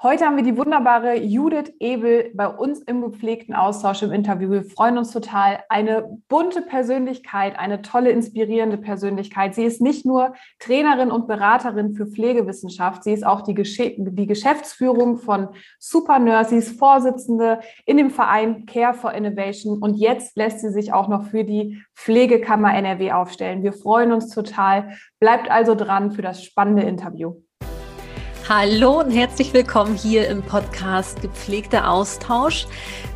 Heute haben wir die wunderbare Judith Ebel bei uns im gepflegten Austausch im Interview. Wir freuen uns total. Eine bunte Persönlichkeit, eine tolle, inspirierende Persönlichkeit. Sie ist nicht nur Trainerin und Beraterin für Pflegewissenschaft, sie ist auch die, Gesch die Geschäftsführung von Super Nurse. Sie ist Vorsitzende in dem Verein Care for Innovation und jetzt lässt sie sich auch noch für die Pflegekammer NRW aufstellen. Wir freuen uns total. Bleibt also dran für das spannende Interview. Hallo und herzlich willkommen hier im Podcast Gepflegter Austausch.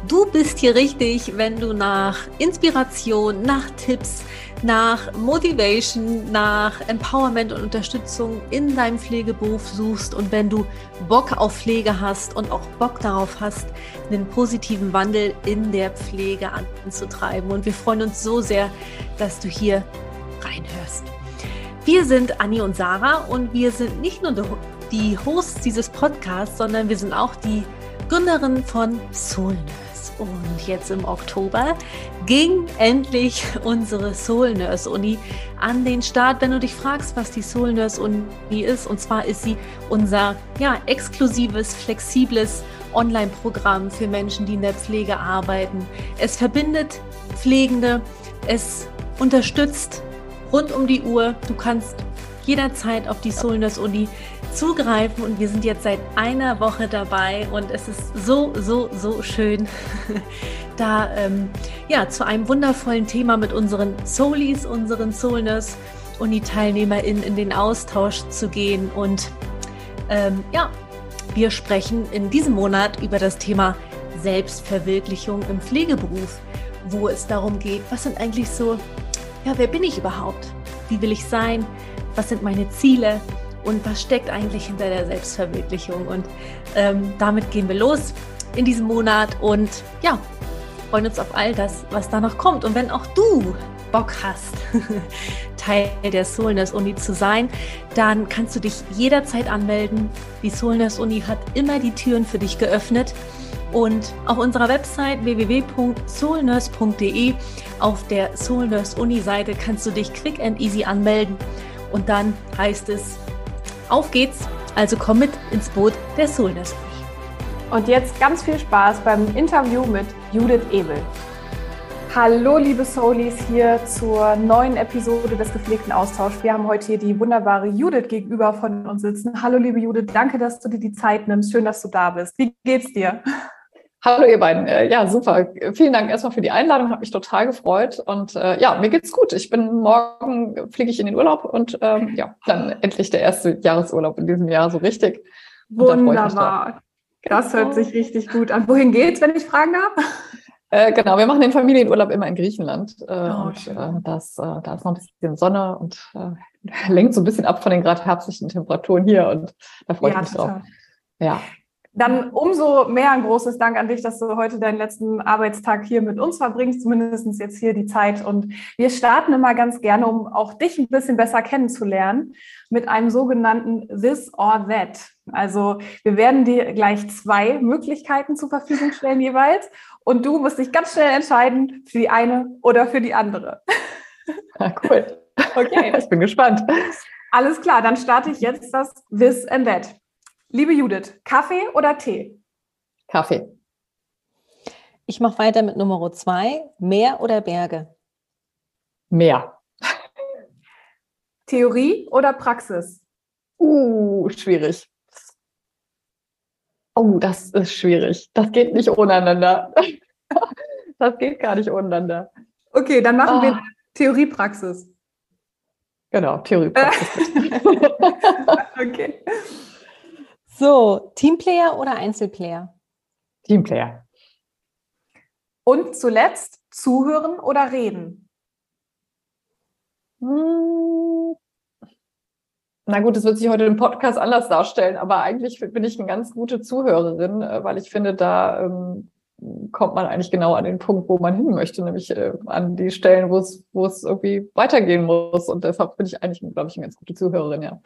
Du bist hier richtig, wenn du nach Inspiration, nach Tipps, nach Motivation, nach Empowerment und Unterstützung in deinem Pflegeberuf suchst und wenn du Bock auf Pflege hast und auch Bock darauf hast, einen positiven Wandel in der Pflege anzutreiben. Und wir freuen uns so sehr, dass du hier reinhörst. Wir sind Anni und Sarah und wir sind nicht nur die Hosts dieses Podcasts, sondern wir sind auch die Gründerin von Soul Nurse. Und jetzt im Oktober ging endlich unsere Soul Nurse Uni an den Start. Wenn du dich fragst, was die Soul Nurse Uni ist, und zwar ist sie unser ja, exklusives, flexibles Online-Programm für Menschen, die in der Pflege arbeiten. Es verbindet Pflegende, es unterstützt rund um die Uhr. Du kannst jederzeit auf die Soul Nurse Uni zugreifen und wir sind jetzt seit einer Woche dabei und es ist so, so, so schön, da ähm, ja, zu einem wundervollen Thema mit unseren Soulies, unseren Soulness und die TeilnehmerInnen in den Austausch zu gehen und ähm, ja, wir sprechen in diesem Monat über das Thema Selbstverwirklichung im Pflegeberuf, wo es darum geht, was sind eigentlich so, ja, wer bin ich überhaupt? Wie will ich sein? Was sind meine Ziele? und was steckt eigentlich hinter der Selbstverwirklichung. Und ähm, damit gehen wir los in diesem Monat und ja, freuen uns auf all das, was da noch kommt. Und wenn auch du Bock hast, Teil der Soulness Uni zu sein, dann kannst du dich jederzeit anmelden. Die Soulness Uni hat immer die Türen für dich geöffnet. Und auf unserer Website www.soulnurse.de auf der Soulnurse Uni Seite kannst du dich quick and easy anmelden. Und dann heißt es auf geht's, also komm mit ins Boot der Soulness. Und jetzt ganz viel Spaß beim Interview mit Judith Ebel. Hallo, liebe Soulies, hier zur neuen Episode des gepflegten Austauschs. Wir haben heute hier die wunderbare Judith gegenüber von uns sitzen. Hallo, liebe Judith, danke, dass du dir die Zeit nimmst. Schön, dass du da bist. Wie geht's dir? Hallo ihr beiden. Äh, ja, super. Vielen Dank erstmal für die Einladung, hat mich total gefreut. Und äh, ja, mir geht's gut. Ich bin morgen fliege ich in den Urlaub und ähm, ja, dann endlich der erste Jahresurlaub in diesem Jahr so richtig. Wunderbar. Das hört sich richtig gut an. Wohin geht's, wenn ich fragen darf? Äh, genau, wir machen den Familienurlaub immer in Griechenland. Äh, oh, und, äh, das, äh, da ist noch ein bisschen Sonne und äh, lenkt so ein bisschen ab von den gerade herbstlichen Temperaturen hier und da freue ich ja, mich total. drauf. Ja, dann umso mehr ein großes Dank an dich, dass du heute deinen letzten Arbeitstag hier mit uns verbringst, zumindest jetzt hier die Zeit. Und wir starten immer ganz gerne, um auch dich ein bisschen besser kennenzulernen, mit einem sogenannten This or That. Also wir werden dir gleich zwei Möglichkeiten zur Verfügung stellen jeweils. Und du musst dich ganz schnell entscheiden für die eine oder für die andere. Ja, cool. Okay, ich bin gespannt. Alles klar, dann starte ich jetzt das This and That. Liebe Judith, Kaffee oder Tee? Kaffee. Ich mache weiter mit Nummer zwei. Meer oder Berge? Meer. Theorie oder Praxis? Uh, schwierig. Oh, das ist schwierig. Das geht nicht ohneinander. Das geht gar nicht ohneinander. Okay, dann machen oh. wir Theorie-Praxis. Genau, Theorie-Praxis. okay. So, Teamplayer oder Einzelplayer? Teamplayer. Und zuletzt zuhören oder reden? Hm. Na gut, das wird sich heute im Podcast anders darstellen, aber eigentlich bin ich eine ganz gute Zuhörerin, äh, weil ich finde, da ähm, kommt man eigentlich genau an den Punkt, wo man hin möchte, nämlich äh, an die Stellen, wo es, wo es irgendwie weitergehen muss. Und deshalb bin ich eigentlich, glaube ich, eine ganz gute Zuhörerin, ja.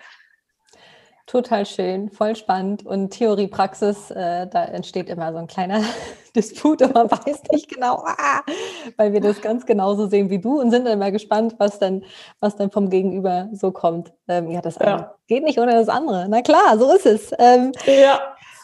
Total schön, voll spannend. Und Theorie, Praxis, äh, da entsteht immer so ein kleiner Disput und man weiß nicht genau, ah, weil wir das ganz genauso sehen wie du und sind immer gespannt, was dann, was dann vom Gegenüber so kommt. Ähm, ja, das ja. geht nicht ohne das andere. Na klar, so ist es. Ähm, ja.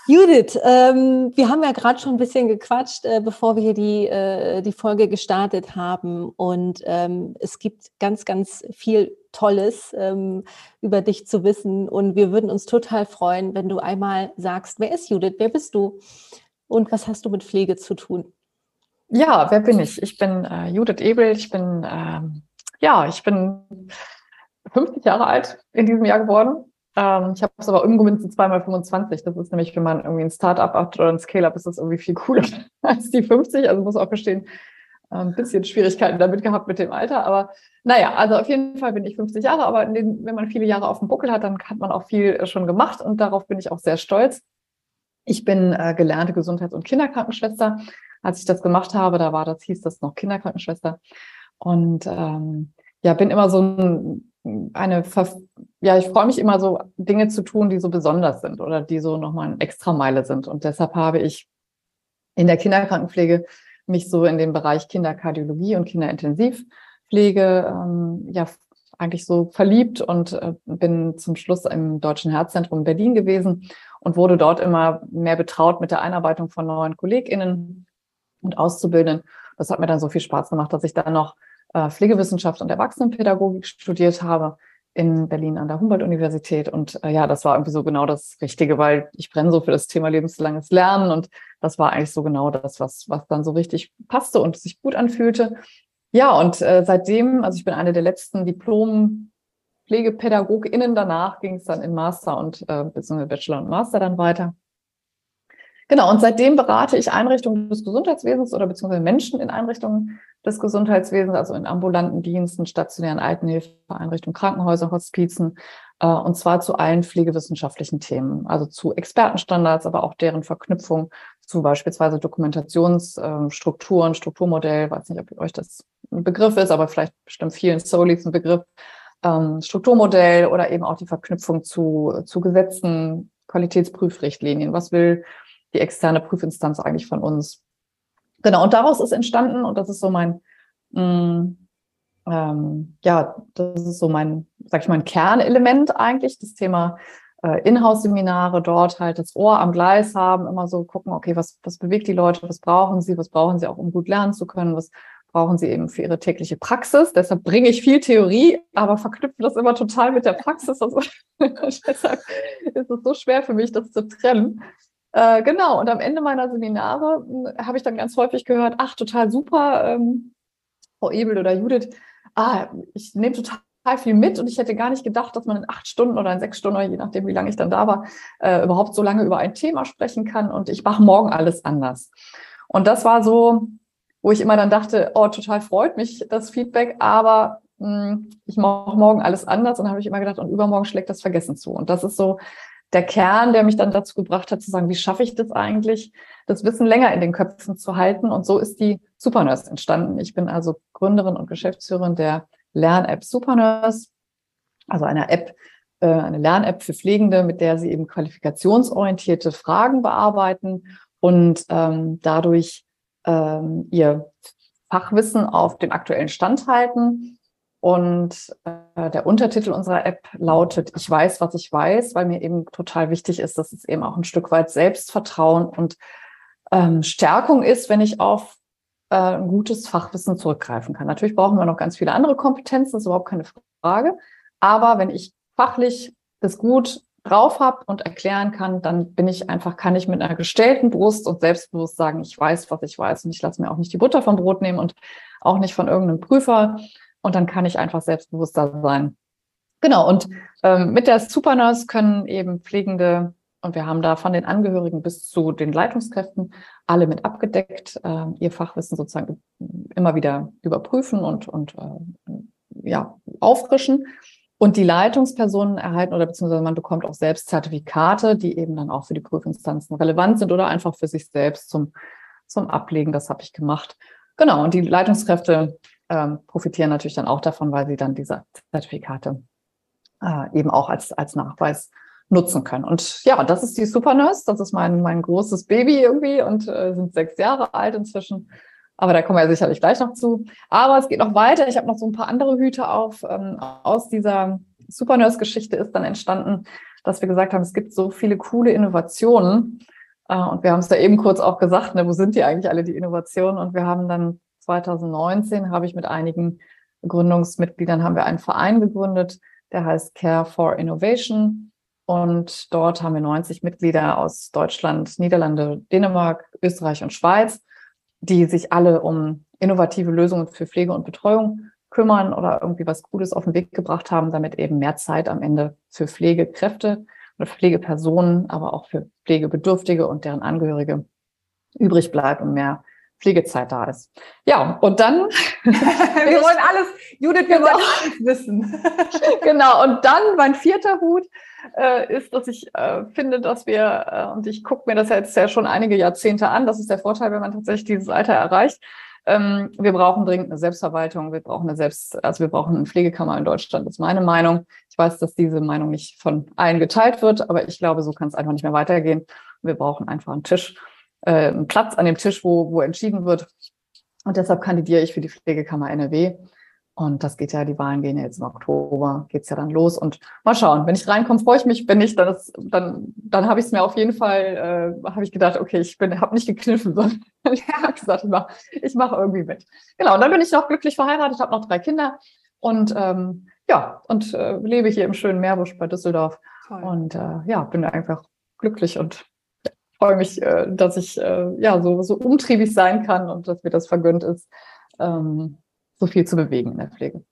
Judith, ähm, wir haben ja gerade schon ein bisschen gequatscht, äh, bevor wir hier die, äh, die Folge gestartet haben. Und ähm, es gibt ganz, ganz viel Tolles ähm, über dich zu wissen. Und wir würden uns total freuen, wenn du einmal sagst, wer ist Judith, wer bist du und was hast du mit Pflege zu tun? Ja, wer bin ich? Ich bin äh, Judith Ebel. Ich bin, ähm, ja, ich bin 50 Jahre alt in diesem Jahr geworden ähm, ich habe es aber umgemünzt zweimal 25. Das ist nämlich, wenn man irgendwie ein Startup hat oder ein Scale-Up, ist das irgendwie viel cooler als die 50. Also muss auch gestehen, ein bisschen Schwierigkeiten damit gehabt mit dem Alter. Aber naja, also auf jeden Fall bin ich 50 Jahre, aber den, wenn man viele Jahre auf dem Buckel hat, dann hat man auch viel äh, schon gemacht und darauf bin ich auch sehr stolz. Ich bin äh, gelernte Gesundheits- und Kinderkrankenschwester. Als ich das gemacht habe, da war das, hieß das noch Kinderkrankenschwester. Und ähm, ja, bin immer so ein eine, ja, ich freue mich immer so, Dinge zu tun, die so besonders sind oder die so nochmal ein Extrameile sind. Und deshalb habe ich in der Kinderkrankenpflege mich so in den Bereich Kinderkardiologie und Kinderintensivpflege ähm, ja eigentlich so verliebt und äh, bin zum Schluss im Deutschen Herzzentrum Berlin gewesen und wurde dort immer mehr betraut mit der Einarbeitung von neuen KollegInnen und Auszubildenden. Das hat mir dann so viel Spaß gemacht, dass ich dann noch äh, Pflegewissenschaft und Erwachsenenpädagogik studiert habe in Berlin an der Humboldt-Universität. Und äh, ja, das war irgendwie so genau das Richtige, weil ich brenne so für das Thema lebenslanges Lernen. Und das war eigentlich so genau das, was, was dann so richtig passte und sich gut anfühlte. Ja, und äh, seitdem, also ich bin eine der letzten Diplom-PflegepädagogInnen. Danach ging es dann in Master und äh, beziehungsweise Bachelor und Master dann weiter. Genau, und seitdem berate ich Einrichtungen des Gesundheitswesens oder beziehungsweise Menschen in Einrichtungen des Gesundheitswesens, also in ambulanten Diensten, stationären Altenhilfeeinrichtungen, Krankenhäusern, Hospizen, äh, und zwar zu allen pflegewissenschaftlichen Themen, also zu Expertenstandards, aber auch deren Verknüpfung zu beispielsweise Dokumentationsstrukturen, Strukturmodell, weiß nicht, ob euch das ein Begriff ist, aber vielleicht bestimmt vielen Solis ein Begriff, ähm, Strukturmodell oder eben auch die Verknüpfung zu, zu Gesetzen, Qualitätsprüfrichtlinien. Was will die externe Prüfinstanz eigentlich von uns? Genau, und daraus ist entstanden, und das ist so mein, mh, mm, ähm, ja, das ist so mein, sag ich mal, ein Kernelement eigentlich, das Thema äh, Inhouse-Seminare, dort halt das Ohr am Gleis haben, immer so gucken, okay, was, was bewegt die Leute, was brauchen sie, was brauchen sie auch, um gut lernen zu können, was brauchen sie eben für ihre tägliche Praxis. Deshalb bringe ich viel Theorie, aber verknüpfe das immer total mit der Praxis. Also, deshalb ist es so schwer für mich, das zu trennen. Äh, genau, und am Ende meiner Seminare hm, habe ich dann ganz häufig gehört, ach, total super, ähm, Frau Ebel oder Judith, ah, ich nehme total viel mit und ich hätte gar nicht gedacht, dass man in acht Stunden oder in sechs Stunden, je nachdem, wie lange ich dann da war, äh, überhaupt so lange über ein Thema sprechen kann und ich mache morgen alles anders. Und das war so, wo ich immer dann dachte, oh, total freut mich das Feedback, aber mh, hm, ich mache morgen alles anders und habe ich immer gedacht, und übermorgen schlägt das Vergessen zu. Und das ist so der Kern, der mich dann dazu gebracht hat, zu sagen, wie schaffe ich das eigentlich, das Wissen länger in den Köpfen zu halten. Und so ist die Supernurse entstanden. Ich bin also Gründerin und Geschäftsführerin der Lern-App Supernurse, also einer App, äh, eine Lern-App für Pflegende, mit der sie eben qualifikationsorientierte Fragen bearbeiten und ähm, dadurch ähm, ihr Fachwissen auf den aktuellen Stand halten und äh, der Untertitel unserer App lautet Ich weiß, was ich weiß, weil mir eben total wichtig ist, dass es eben auch ein Stück weit Selbstvertrauen und ähm, Stärkung ist, wenn ich auf äh, ein gutes Fachwissen zurückgreifen kann. Natürlich brauchen wir noch ganz viele andere Kompetenzen, ist überhaupt keine Frage. Aber wenn ich fachlich das gut drauf habe und erklären kann, dann bin ich einfach, kann ich mit einer gestellten Brust und selbstbewusst sagen, ich weiß, was ich weiß und ich lasse mir auch nicht die Butter vom Brot nehmen und auch nicht von irgendeinem Prüfer und dann kann ich einfach selbstbewusster sein. Genau, und ähm, mit der Supernurse können eben Pflegende, und wir haben da von den Angehörigen bis zu den Leitungskräften alle mit abgedeckt, äh, ihr Fachwissen sozusagen immer wieder überprüfen und, und äh, ja, auffrischen. Und die Leitungspersonen erhalten oder beziehungsweise man bekommt auch selbst Zertifikate, die eben dann auch für die Prüfinstanzen relevant sind oder einfach für sich selbst zum, zum Ablegen. Das habe ich gemacht. Genau, und die Leitungskräfte ähm, profitieren natürlich dann auch davon, weil sie dann diese Zertifikate äh, eben auch als, als Nachweis nutzen können. Und ja, das ist die Supernurse. Das ist mein, mein großes Baby irgendwie und äh, sind sechs Jahre alt inzwischen. Aber da kommen wir sicherlich gleich noch zu. Aber es geht noch weiter. Ich habe noch so ein paar andere Hüte auf. Ähm, aus dieser Supernurse-Geschichte ist dann entstanden, dass wir gesagt haben, es gibt so viele coole Innovationen, Äh, und wir haben es da eben kurz auch gesagt, ne, wo sind die eigentlich alle, die Innovationen? Und wir haben dann 2019, habe ich mit einigen Gründungsmitgliedern, haben wir einen Verein gegründet, der heißt Care for Innovation. Und dort haben wir 90 Mitglieder aus Deutschland, Niederlande, Dänemark, Österreich und Schweiz, die sich alle um innovative Lösungen für Pflege und Betreuung kümmern oder irgendwie was Gutes auf den Weg gebracht haben, damit eben mehr Zeit am Ende für Pflegekräfte oder Pflegepersonen, aber auch für Pflegebedürftige und deren Angehörige übrig bleibt und mehr Pflegezeit da ist. Ja, und dann. wir wollen alles, Judith, wir genau. wollen alles wissen. genau, und dann mein vierter Hut äh, ist, dass ich äh, finde, dass wir, äh, und ich gucke mir das jetzt ja schon einige Jahrzehnte an, das ist der Vorteil, wenn man tatsächlich dieses Alter erreicht. Ähm, wir brauchen dringend eine Selbstverwaltung, wir brauchen eine Selbst, also wir brauchen eine Pflegekammer in Deutschland, das ist meine Meinung. Ich weiß, dass diese Meinung nicht von allen geteilt wird, aber ich glaube, so kann es einfach nicht mehr weitergehen. Wir brauchen einfach einen Tisch, äh, einen Platz an dem Tisch, wo, wo entschieden wird. Und deshalb kandidiere ich für die Pflegekammer NRW. Und das geht ja, die Wahlen gehen ja jetzt im Oktober, geht's ja dann los. Und mal schauen, wenn ich reinkomme, freue ich mich. Wenn nicht, dann, ist, dann, dann habe ich es mir auf jeden Fall, äh, habe ich gedacht, okay, ich bin, habe nicht gekniffen, sondern ich habe gesagt, ich mache ich mach irgendwie mit. Genau, und dann bin ich noch glücklich verheiratet, habe noch drei Kinder und ähm, ja, und äh, lebe hier im schönen Meerbusch bei Düsseldorf. Toll. Und äh, ja, bin einfach glücklich und freue mich, äh, dass ich äh, ja so, so umtriebig sein kann und dass mir das vergönnt ist, ähm, so viel zu bewegen in der Pflege.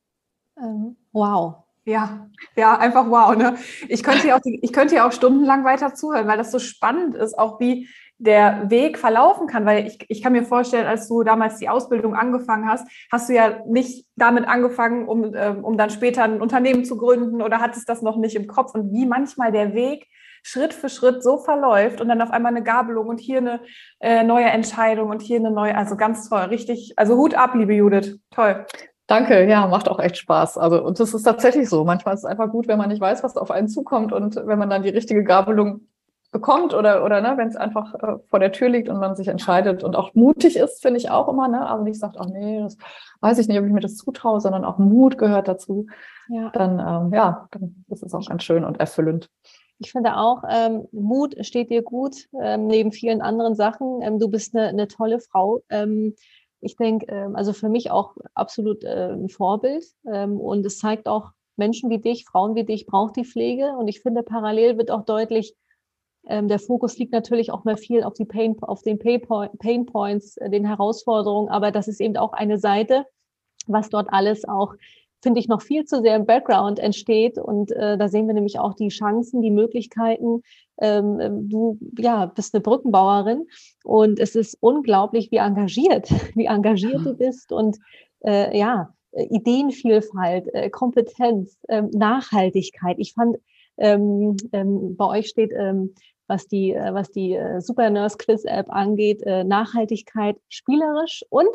Ähm, wow. Ja, ja, einfach wow. Ne? Ich könnte hier auch, ich könnte hier auch stundenlang weiter zuhören, weil das so spannend ist, auch wie der Weg verlaufen kann, weil ich, ich kann mir vorstellen, als du damals die Ausbildung angefangen hast, hast du ja nicht damit angefangen, um, ähm, um dann später ein Unternehmen zu gründen oder hattest das noch nicht im Kopf und wie manchmal der Weg Schritt für Schritt so verläuft und dann auf einmal eine Gabelung und hier eine äh, neue Entscheidung und hier eine neue, also ganz toll, richtig, also Hut ab, liebe Judith, toll. Danke, ja, macht auch echt Spaß. Also, und das ist tatsächlich so. Manchmal ist es einfach gut, wenn man nicht weiß, was auf einen zukommt und wenn man dann die richtige Gabelung bekommt oder, oder ne, wenn es einfach äh, vor der Tür liegt und man sich entscheidet und auch mutig ist, finde ich auch immer, ne? Also nicht sagt, ach nee, das weiß ich nicht, ob ich mir das zutraue, sondern auch Mut gehört dazu. Ja. Dann, ähm, ja, dann ist es auch ganz schön und erfüllend. Ich finde auch, ähm, Mut steht dir gut, ähm, neben vielen anderen Sachen. Ähm, du bist eine, eine tolle Frau. Ähm, ich denke, ähm, also für mich auch absolut äh, ein Vorbild. Ähm, und es zeigt auch, Menschen wie dich, Frauen wie dich braucht die Pflege. Und ich finde, parallel wird auch deutlich, der Fokus liegt natürlich auch mal viel auf, die Pain, auf den Pain Points, äh, den Herausforderungen. Aber das ist eben auch eine Seite, was dort alles auch finde ich, noch viel zu sehr im Background entsteht. Und äh, da sehen wir nämlich auch die Chancen, die Möglichkeiten. Ähm, ähm, du ja, bist eine Brückenbauerin und es ist unglaublich, wie engagiert, wie engagiert du bist und äh, ja, Ideenvielfalt, äh, Kompetenz, ähm, Nachhaltigkeit. Ich fand, ähm, ähm, bei euch steht, ähm, was die, äh, was die äh, Super Nurse Quiz App angeht, äh, Nachhaltigkeit spielerisch und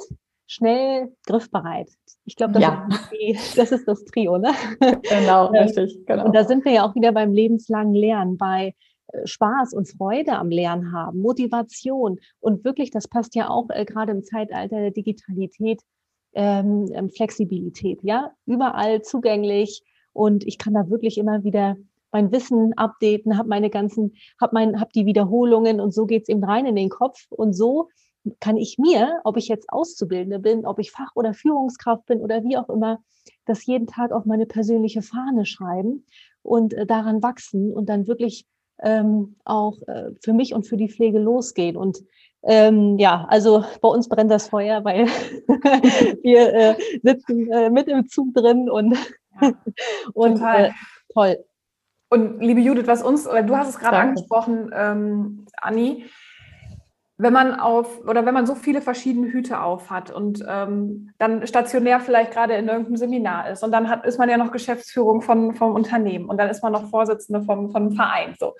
schnell griffbereit. Ich glaube, das, ja. Ist das ist das Trio, ne? Genau, ähm, richtig. Genau. Und da sind wir ja auch wieder beim lebenslangen Lernen, bei äh, Spaß und Freude am Lernen haben, Motivation und wirklich, das passt ja auch äh, gerade im Zeitalter der Digitalität, ähm, ähm, Flexibilität, ja, überall zugänglich und ich kann da wirklich immer wieder mein Wissen updaten, habe meine ganzen, habe mein, habe die Wiederholungen und so geht's eben rein in den Kopf und so kann ich mir, ob ich jetzt Auszubildende bin, ob ich Fach- oder Führungskraft bin oder wie auch immer, das jeden Tag auf meine persönliche Fahne schreiben und äh, daran wachsen und dann wirklich ähm, auch äh, für mich und für die Pflege losgehen. Und ähm, ja, also bei uns brennt das Feuer, weil wir äh, sitzen äh, mit im Zug drin und, ja, und äh, toll. Und liebe Judith, was uns, du hast es gerade angesprochen, ähm, Anni, wenn man auf oder wenn man so viele verschiedene Hüte auf hat und ähm, dann stationär vielleicht gerade in irgendeinem Seminar ist und dann hat, ist man ja noch Geschäftsführung von, vom Unternehmen und dann ist man noch Vorsitzende vom, vom Verein. So.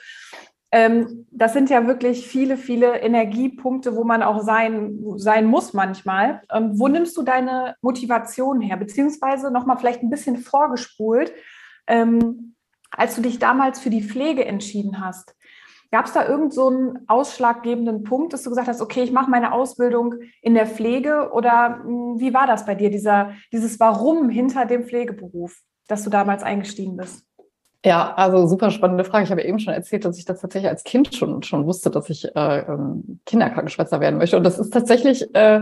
Ähm, das sind ja wirklich viele, viele Energiepunkte, wo man auch sein, sein muss manchmal. Ähm, wo nimmst du deine Motivation her? Beziehungsweise nochmal vielleicht ein bisschen vorgespult, ähm, als du dich damals für die Pflege entschieden hast Gab es da irgend so ausschlaggebenden Punkt, dass du gesagt hast, okay, ich mache meine Ausbildung in der Pflege oder hm, wie war das bei dir, dieser, dieses Warum hinter dem Pflegeberuf, dass du damals eingestiegen bist? Ja, also super spannende Frage. Ich habe eben schon erzählt, dass ich das tatsächlich als Kind schon, schon wusste, dass ich äh, ähm, Kinderkrankenschwester werden möchte. Und das ist tatsächlich äh,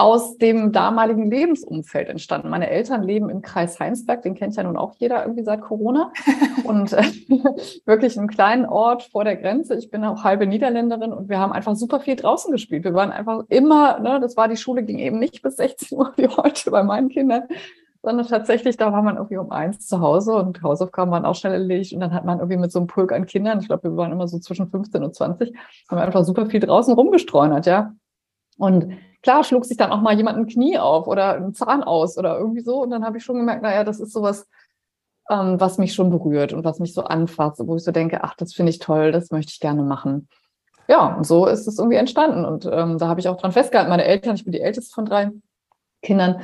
aus dem damaligen Lebensumfeld entstanden. Meine Eltern leben im Kreis Heinsberg, den kennt ja nun auch jeder irgendwie seit Corona. Und äh, wirklich einen kleinen Ort vor der Grenze. Ich bin auch halbe Niederländerin und wir haben einfach super viel draußen gespielt. Wir waren einfach immer, ne, das war die Schule, ging eben nicht bis 16 Uhr wie heute bei meinen Kindern sondern tatsächlich, da war man irgendwie um eins zu Hause und Hausaufgaben waren auch schnell erledigt und dann hat man irgendwie mit so einem Pulk an Kindern, ich glaube, wir waren immer so zwischen 15 und 20, haben wir einfach super viel draußen rumgestreunert, ja. Und klar schlug sich dann auch mal jemand ein Knie auf oder ein Zahn aus oder irgendwie so und dann habe ich schon gemerkt, naja, das ist sowas, ähm, was mich schon berührt und was mich so anfasst, wo ich so denke, ach, das finde ich toll, das möchte ich gerne machen. Ja, und so ist es irgendwie entstanden und ähm, da habe ich auch dran festgehalten. Meine Eltern, ich bin die älteste von drei Kindern,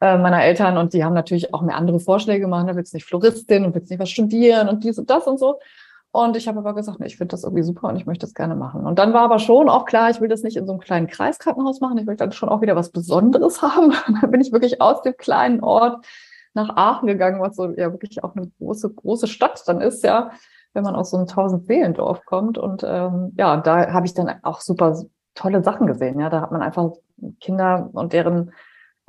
äh, meiner Eltern und die haben natürlich auch mir andere Vorschläge gemacht. Da willst du nicht Floristin und willst nicht was studieren und dies und das und so. Und ich habe aber gesagt, nee, ich finde das irgendwie super und ich möchte das gerne machen. Und dann war aber schon auch klar, ich will das nicht in so einem kleinen Kreiskrankenhaus machen. Ich will dann schon auch wieder was Besonderes haben. dann bin ich wirklich aus dem kleinen Ort nach Aachen gegangen, was so ja wirklich auch eine große, große Stadt dann ist, ja, wenn man aus so einem Tausend-Seelendorf kommt. Und ähm, ja, da habe ich dann auch super tolle Sachen gesehen. Ja, da hat man einfach Kinder und deren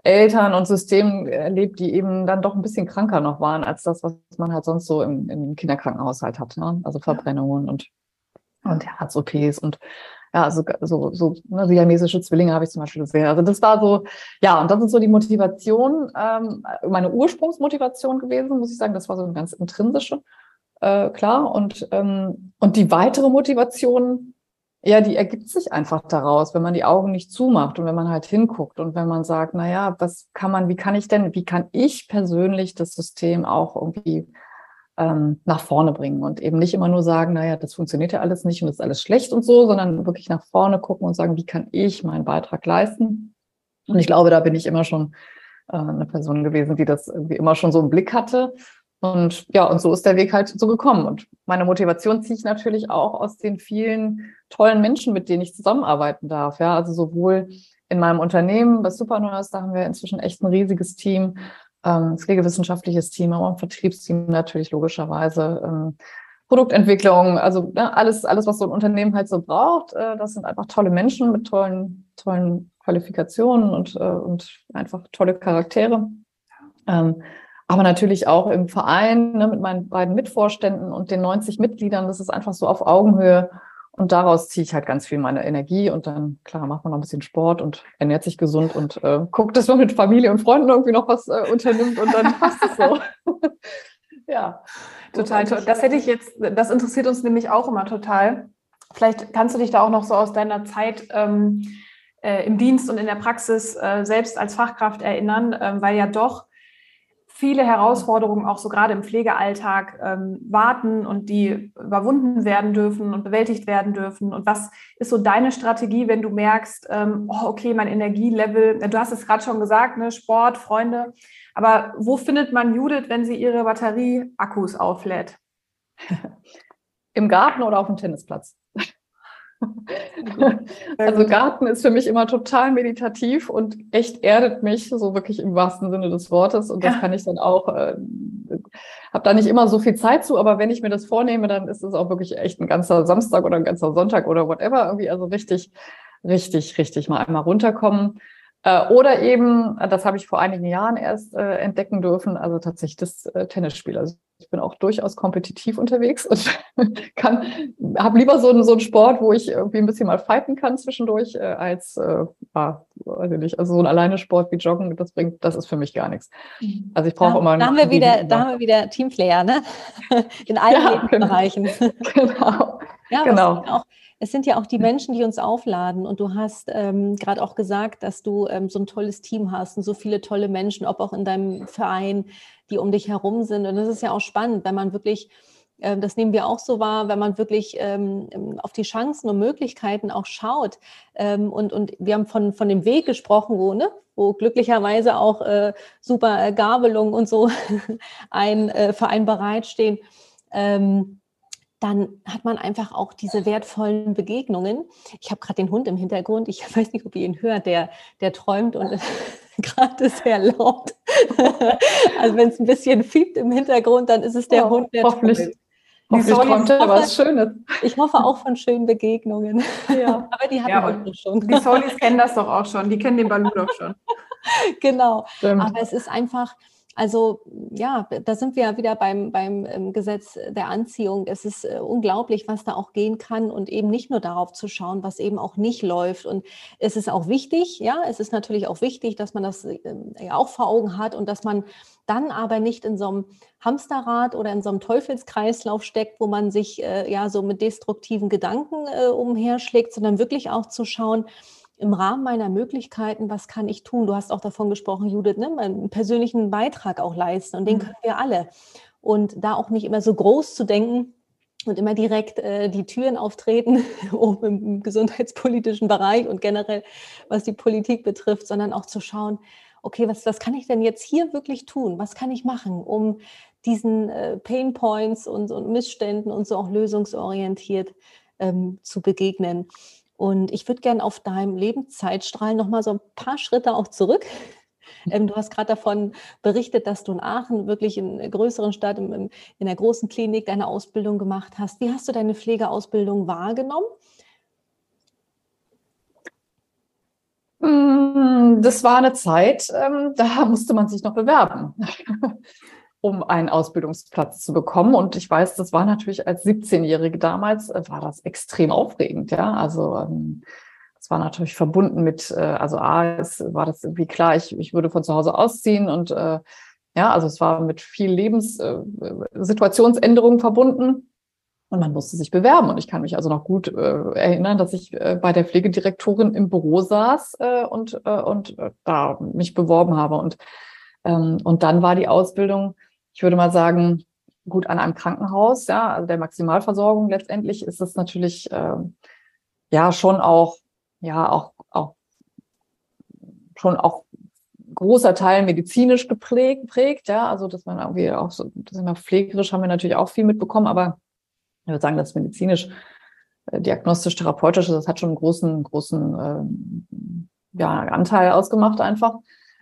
Eltern und Systemen erlebt, die eben dann doch ein bisschen kranker noch waren als das, was man halt sonst so im, im Kinderkrankenhaushalt hat. Ne? Also Verbrennungen und, und Herz-OPs und ja, also so, so ne, siamesische Zwillinge habe ich zum Beispiel gesehen. Also das war so, ja, und das ist so die Motivation, ähm, meine Ursprungsmotivation gewesen, muss ich sagen. Das war so eine ganz intrinsische, äh, klar. Und, ähm, und die weitere Motivation, ja, die ergibt sich einfach daraus, wenn man die Augen nicht zumacht und wenn man halt hinguckt und wenn man sagt, na ja, was kann man, wie kann ich denn, wie kann ich persönlich das System auch irgendwie ähm, nach vorne bringen und eben nicht immer nur sagen, na ja, das funktioniert ja alles nicht und ist alles schlecht und so, sondern wirklich nach vorne gucken und sagen, wie kann ich meinen Beitrag leisten? Und ich glaube, da bin ich immer schon äh, eine Person gewesen, die das irgendwie immer schon so im Blick hatte und ja, und so ist der Weg halt so gekommen. Und meine Motivation ziehe ich natürlich auch aus den vielen tollen Menschen, mit denen ich zusammenarbeiten darf. Ja, also sowohl in meinem Unternehmen bei Supernurse, da haben wir inzwischen echt ein riesiges Team, ähm, pflegewissenschaftliches Team, aber ein Vertriebsteam natürlich logischerweise, ähm, Produktentwicklung, also ne, alles, alles, was so ein Unternehmen halt so braucht. Äh, das sind einfach tolle Menschen mit tollen, tollen Qualifikationen und, äh, und einfach tolle Charaktere. Ähm, aber natürlich auch im Verein ne, mit meinen beiden Mitvorständen und den 90 Mitgliedern. Das ist einfach so auf Augenhöhe. Und daraus ziehe ich halt ganz viel meine Energie und dann, klar, macht man noch ein bisschen Sport und ernährt sich gesund und äh, guckt, dass man mit Familie und Freunden irgendwie noch was äh, unternimmt und dann passt es so. ja. Total toll. Das hätte ich jetzt, das interessiert uns nämlich auch immer total. Vielleicht kannst du dich da auch noch so aus deiner Zeit ähm, äh, im Dienst und in der Praxis äh, selbst als Fachkraft erinnern, ähm, weil ja doch viele Herausforderungen auch so gerade im Pflegealltag ähm, warten und die überwunden werden dürfen und bewältigt werden dürfen. Und was ist so deine Strategie, wenn du merkst, ähm, oh, okay, mein Energielevel, du hast es gerade schon gesagt, ne, Sport, Freunde, aber wo findet man Judith, wenn sie ihre Batterieakkus auflädt? Im Garten oder auf dem Tennisplatz? Also Garten ist für mich immer total meditativ und echt erdet mich, so wirklich im wahrsten Sinne des Wortes. Und das ja. kann ich dann auch, äh, habe da nicht immer so viel Zeit zu, aber wenn ich mir das vornehme, dann ist es auch wirklich echt ein ganzer Samstag oder ein ganzer Sonntag oder whatever. Irgendwie also richtig, richtig, richtig mal einmal runterkommen. Äh, oder eben, das habe ich vor einigen Jahren erst äh, entdecken dürfen, also tatsächlich das äh, Tennisspiel. Also ich bin auch durchaus kompetitiv unterwegs und kann, habe lieber so einen, so einen Sport, wo ich irgendwie ein bisschen mal fighten kann zwischendurch, äh, als, äh, ah, weiß ich nicht, also so ein alleine Sport wie Joggen, das bringt, das ist für mich gar nichts. Mhm. Also ich brauche immer. Da haben wir wieder, da haben wir wieder Teamplayer, ne? In allen ja, genau. Lebensbereichen. Genau. Ja, genau. Es sind ja auch die Menschen, die uns aufladen. Und du hast ähm, gerade auch gesagt, dass du ähm, so ein tolles Team hast und so viele tolle Menschen, ob auch in deinem Verein, die um dich herum sind. Und das ist ja auch spannend, wenn man wirklich, äh, das nehmen wir auch so wahr, wenn man wirklich ähm, auf die Chancen und Möglichkeiten auch schaut. Ähm, und, und wir haben von, von dem Weg gesprochen, wo, ne, wo glücklicherweise auch äh, super äh, Gabelung und so ein äh, Verein bereitstehen. Ähm, dann hat man einfach auch diese wertvollen Begegnungen. Ich habe gerade den Hund im Hintergrund. Ich weiß nicht, ob ihr ihn hört. Der, der träumt und gerade sehr laut. also wenn es ein bisschen fiebt im Hintergrund, dann ist es der oh, Hund, der hoffentlich. träumt. Hoffentlich träumt er was Schönes. Ich hoffe auch von schönen Begegnungen. Ja. Aber die hatten ja, wir schon. Die Solis kennen das doch auch schon. Die kennen den Balu doch schon. genau. Stimmt. Aber es ist einfach, also ja, da sind wir ja wieder beim, beim ähm, Gesetz der Anziehung. Es ist äh, unglaublich, was da auch gehen kann und eben nicht nur darauf zu schauen, was eben auch nicht läuft. Und es ist auch wichtig, ja, es ist natürlich auch wichtig, dass man das äh, ja auch vor Augen hat und dass man dann aber nicht in so einem Hamsterrad oder in so einem Teufelskreislauf steckt, wo man sich äh, ja so mit destruktiven Gedanken äh, umherschlägt, sondern wirklich auch zu schauen, im Rahmen meiner Möglichkeiten, was kann ich tun? Du hast auch davon gesprochen, Judith, ne? einen persönlichen Beitrag auch leisten und den mhm. können wir alle. Und da auch nicht immer so groß zu denken, und immer direkt äh, die Türen auftreten, um im gesundheitspolitischen Bereich und generell was die Politik betrifft, sondern auch zu schauen, okay, was, was kann ich denn jetzt hier wirklich tun? Was kann ich machen, um diesen äh, Pain Points und, und, Missständen und so auch lösungsorientiert ähm, zu begegnen? Und ich würde gerne auf deinem Lebenszeitstrahl nochmal so ein paar Schritte auch zurück. Ähm, du hast gerade davon berichtet, dass du in Aachen wirklich in einer größeren Stadt, in, in einer großen Klinik deine Ausbildung gemacht hast. Wie hast du deine Pflegeausbildung wahrgenommen? Hm, das war eine Zeit, ähm, da musste man sich noch bewerben um einen Ausbildungsplatz zu bekommen. Und ich weiß, das war natürlich als 17-Jährige damals, äh, war das extrem aufregend. Ja, also ähm, es war natürlich verbunden mit, äh, also A, es war das irgendwie klar, ich, ich würde von zu Hause ausziehen und äh, ja, also es war mit viel Lebenssituationsänderungen verbunden. Und man musste sich bewerben. Und ich kann mich also noch gut äh, erinnern, dass ich äh, bei der Pflegedirektorin im Büro saß äh, und, äh, und da mich beworben habe. Und, ähm, und dann war die Ausbildung ich würde mal sagen, gut an einem Krankenhaus, ja, also der Maximalversorgung letztendlich ist es natürlich äh, ja schon auch, ja, auch, auch schon auch großer Teil medizinisch geprägt, geprägt, ja, also dass man irgendwie auch so, das immer pflegerisch haben wir natürlich auch viel mitbekommen, aber ich würde sagen, das medizinisch, äh, diagnostisch, therapeutisch, das hat schon einen großen, großen ähm, ja, Anteil ausgemacht einfach.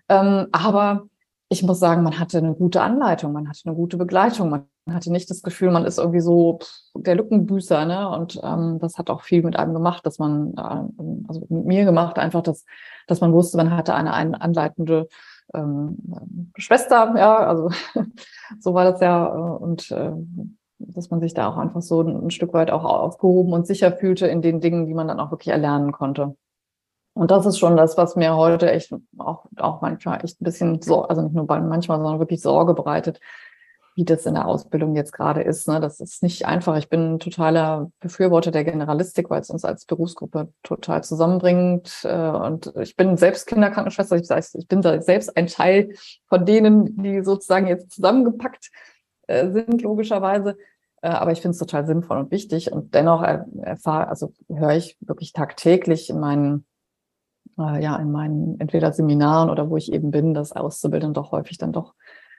Ähm, aber ich muss sagen, man hatte eine gute Anleitung, man hatte eine gute Begleitung, man hatte nicht das Gefühl, man ist irgendwie so der Lückenbüßer, ne? Und ähm, das hat auch viel mit einem gemacht, dass man, äh, also mit mir gemacht, einfach, dass, dass man wusste, man hatte eine, eine anleitende ähm, Schwester, ja, also so war das ja, äh, und äh, dass man sich da auch einfach so ein, ein Stück weit auch aufgehoben und sicher fühlte in den Dingen, die man dann auch wirklich erlernen konnte. Und das ist schon das, was mir heute echt auch, auch manchmal echt ein bisschen so, also nicht nur manchmal, sondern wirklich Sorge bereitet, wie das in der Ausbildung jetzt gerade ist. Ne? Das ist nicht einfach. Ich bin ein totaler Befürworter der Generalistik, weil es uns als Berufsgruppe total zusammenbringt. Äh, und ich bin selbst Kinderkrankenschwester. Ich, ich bin selbst ein Teil von denen, die sozusagen jetzt zusammengepackt äh, sind, logischerweise. Äh, aber ich finde es total sinnvoll und wichtig. Und dennoch erfahre, also höre ich wirklich tagtäglich in meinen äh, ja in meinen entweder Seminaren oder wo ich eben bin, dass Auszubildende doch häufig dann doch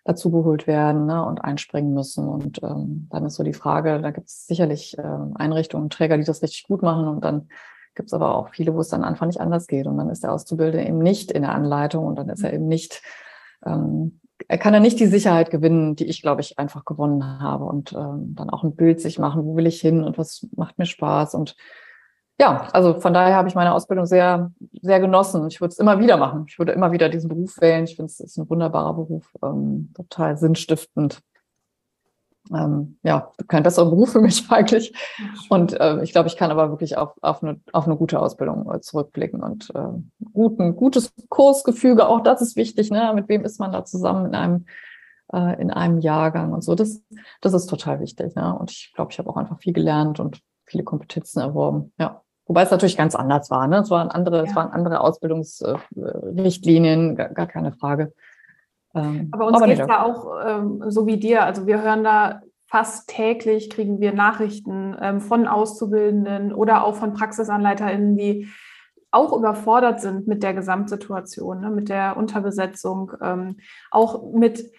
dazugeholt werden ne, und einspringen müssen. Und ähm, dann ist so die Frage, da gibt es sicherlich äh, Einrichtungen, Träger, die das richtig gut machen und dann gibt es aber auch viele, wo es dann einfach nicht anders geht. Und dann ist der Auszubildende eben nicht in der Anleitung und dann ist er eben nicht, ähm, er kann ja nicht die Sicherheit gewinnen, die ich, glaube ich, einfach gewonnen habe und ähm, dann auch ein Bild sich machen, wo will ich hin und was macht mir Spaß und ja, also von daher habe ich meine Ausbildung sehr, sehr genossen. Ich würde es immer wieder machen. Ich würde immer wieder diesen Beruf wählen. Ich finde, es ist ein wunderbarer Beruf, ähm, total sinnstiftend. Ähm, ja, kein besserer Beruf für mich eigentlich. Und äh, ich glaube, ich kann aber wirklich auf, auf, eine, auf eine gute Ausbildung äh, zurückblicken und äh, guten, gutes Kursgefüge. Auch das ist wichtig. Ne? Mit wem ist man da zusammen in einem äh, in einem Jahrgang und so. Das, das ist total wichtig. Ne? Und ich glaube, ich habe auch einfach viel gelernt und viele Kompetenzen erworben. Ja. Wobei es natürlich ganz anders war. Ne? Es, waren andere, ja. es waren andere Ausbildungsrichtlinien, gar, gar keine Frage. Ähm, aber uns geht es ja auch ähm, so wie dir. Also wir hören da fast täglich, kriegen wir Nachrichten ähm, von Auszubildenden oder auch von PraxisanleiterInnen, die auch überfordert sind mit der Gesamtsituation, ne, mit der Unterbesetzung, ähm, auch mit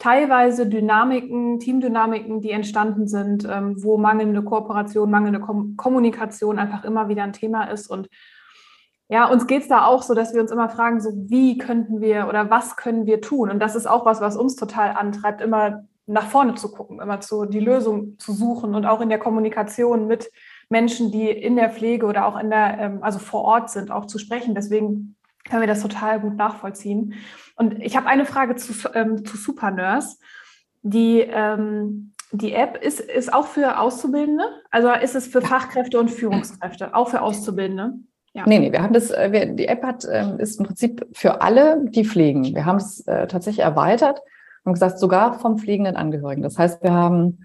teilweise Dynamiken, Teamdynamiken, die entstanden sind, ähm, wo mangelnde Kooperation, mangelnde Kom Kommunikation einfach immer wieder ein Thema ist. Und ja, uns geht es da auch so, dass wir uns immer fragen, so wie könnten wir oder was können wir tun? Und das ist auch was, was uns total antreibt, immer nach vorne zu gucken, immer zu die Lösung zu suchen und auch in der Kommunikation mit Menschen, die in der Pflege oder auch in der, ähm, also vor Ort sind, auch zu sprechen. Deswegen können wir das total gut nachvollziehen. Und ich habe eine Frage zu, ähm, zu Supernurse. Die, ähm, die App ist, ist auch für Auszubildende? Also ist es für Fachkräfte und Führungskräfte, auch für Auszubildende? Ja. Nee, nee, wir haben das, äh, wir, die App hat, ähm, ist im Prinzip für alle, die pflegen. Wir haben es äh, tatsächlich erweitert und gesagt, sogar vom pflegenden Angehörigen. Das heißt, wir haben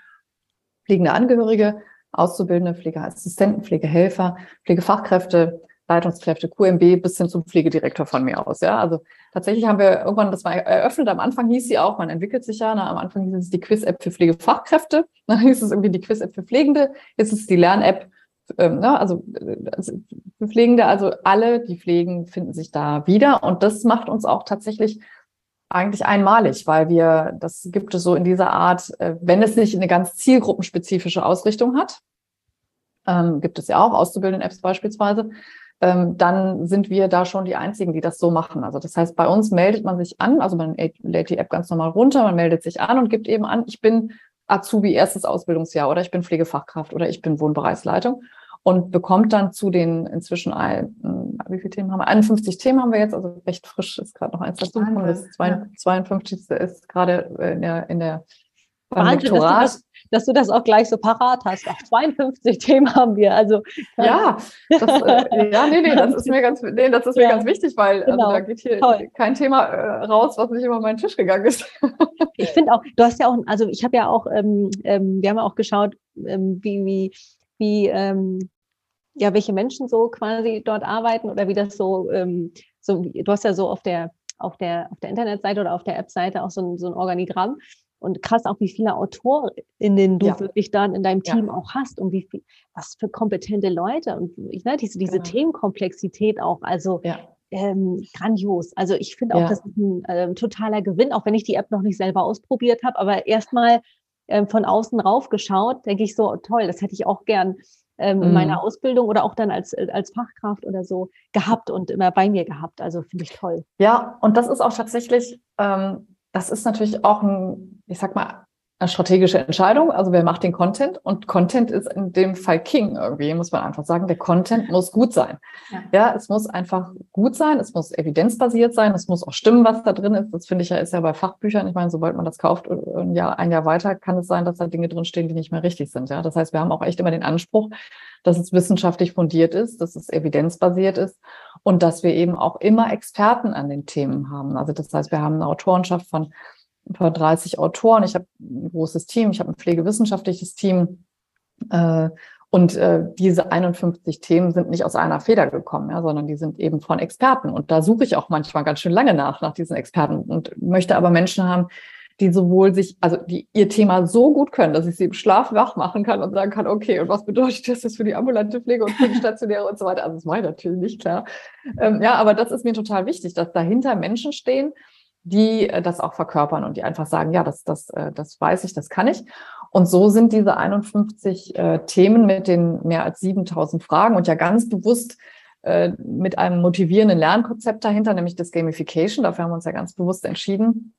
pflegende Angehörige, Auszubildende, Pflegeassistenten, Pflegehelfer, Pflegefachkräfte, Leitungskräfte, QMB bis hin zum Pflegedirektor von mir aus. Ja, also tatsächlich haben wir irgendwann das mal eröffnet. Am Anfang hieß sie auch, man entwickelt sich ja. Na, am Anfang hieß es die Quiz-App für Pflegefachkräfte. Dann hieß es irgendwie die Quiz-App für Pflegende. Jetzt ist es die Lern-App ähm, ne, also, also für Pflegende, also alle, die pflegen, finden sich da wieder. Und das macht uns auch tatsächlich eigentlich einmalig, weil wir, das gibt es so in dieser Art, äh, wenn es nicht eine ganz zielgruppenspezifische Ausrichtung hat, ähm, gibt es ja auch Auszubildenden-Apps beispielsweise, ähm, dann sind wir da schon die Einzigen, die das so machen. Also das heißt, bei uns meldet man sich an, also man lädt die App ganz normal runter, man meldet sich an und gibt eben an, ich bin Azubi erstes Ausbildungsjahr oder ich bin Pflegefachkraft oder ich bin Wohnbereichsleitung und bekommt dann zu den inzwischen ein, hm, wie viele Themen haben wir? 51 Themen haben wir jetzt, also recht frisch ist gerade noch eins dazu gekommen. Das 52. ist gerade in der, in der Wahnsinn, Lektorat. Dass dass du das auch gleich so parat hast. Auch 52 Themen haben wir. Also ja, das, äh, ja, nee, nee, das ist mir ganz, nee, das ist mir ja, ganz wichtig, weil also genau. also, da geht hier Toll. kein Thema äh, raus, was nicht über meinen Tisch gegangen ist. ich finde auch, du hast ja auch, also ich habe ja auch, ähm, ähm, wir haben ja auch geschaut, ähm, wie, wie, wie ähm, ja, welche Menschen so quasi dort arbeiten oder wie das so, ähm, so du hast ja so auf der auf der, auf der Internetseite oder auf der App-Seite auch so ein, so ein Organigramm. Und krass auch, wie viele AutorInnen du ja. wirklich dann in deinem Team ja. auch hast und wie viel, was für kompetente Leute und ne, diese, diese genau. Themenkomplexität auch. Also ja. ähm, grandios. Also ich finde auch, das ist ein ähm, totaler Gewinn, auch wenn ich die App noch nicht selber ausprobiert habe, aber erstmal ähm, von außen rauf geschaut, denke ich so, toll, das hätte ich auch gern ähm, in meiner mhm. Ausbildung oder auch dann als, als Fachkraft oder so gehabt und immer bei mir gehabt. Also finde ich toll. Ja, und das ist auch tatsächlich, ähm, das ist natürlich auch ein, ich sag mal, eine strategische Entscheidung. Also wer macht den Content? Und Content ist in dem Fall King irgendwie, muss man einfach sagen. Der Content muss gut sein. Ja. ja, es muss einfach gut sein. Es muss evidenzbasiert sein. Es muss auch stimmen, was da drin ist. Das finde ich ja, ist ja bei Fachbüchern. Ich meine, sobald man das kauft, ein Jahr, ein Jahr weiter, kann es sein, dass da Dinge drinstehen, die nicht mehr richtig sind. Ja, das heißt, wir haben auch echt immer den Anspruch, dass es wissenschaftlich fundiert ist, dass es evidenzbasiert ist und dass wir eben auch immer Experten an den Themen haben. Also das heißt, wir haben eine Autorenschaft von etwa 30 Autoren. Ich habe ein großes Team, ich habe ein pflegewissenschaftliches Team. Äh, und äh, diese 51 Themen sind nicht aus einer Feder gekommen, ja, sondern die sind eben von Experten. Und da suche ich auch manchmal ganz schön lange nach, nach diesen Experten und möchte aber Menschen haben, die sowohl sich, also die ihr Thema so gut können, dass ich sie im Schlaf wach machen kann und sagen kann, okay, und was bedeutet das jetzt für die ambulante Pflege und für die stationäre und so weiter? Also das war natürlich nicht klar. Ähm, ja, aber das ist mir total wichtig, dass dahinter Menschen stehen, die äh, das auch verkörpern und die einfach sagen, ja, das, das, äh, das weiß ich, das kann ich. Und so sind diese 51 äh, Themen mit den mehr als 7000 Fragen und ja ganz bewusst äh, mit einem motivierenden Lernkonzept dahinter, nämlich das Gamification. Dafür haben wir uns ja ganz bewusst entschieden.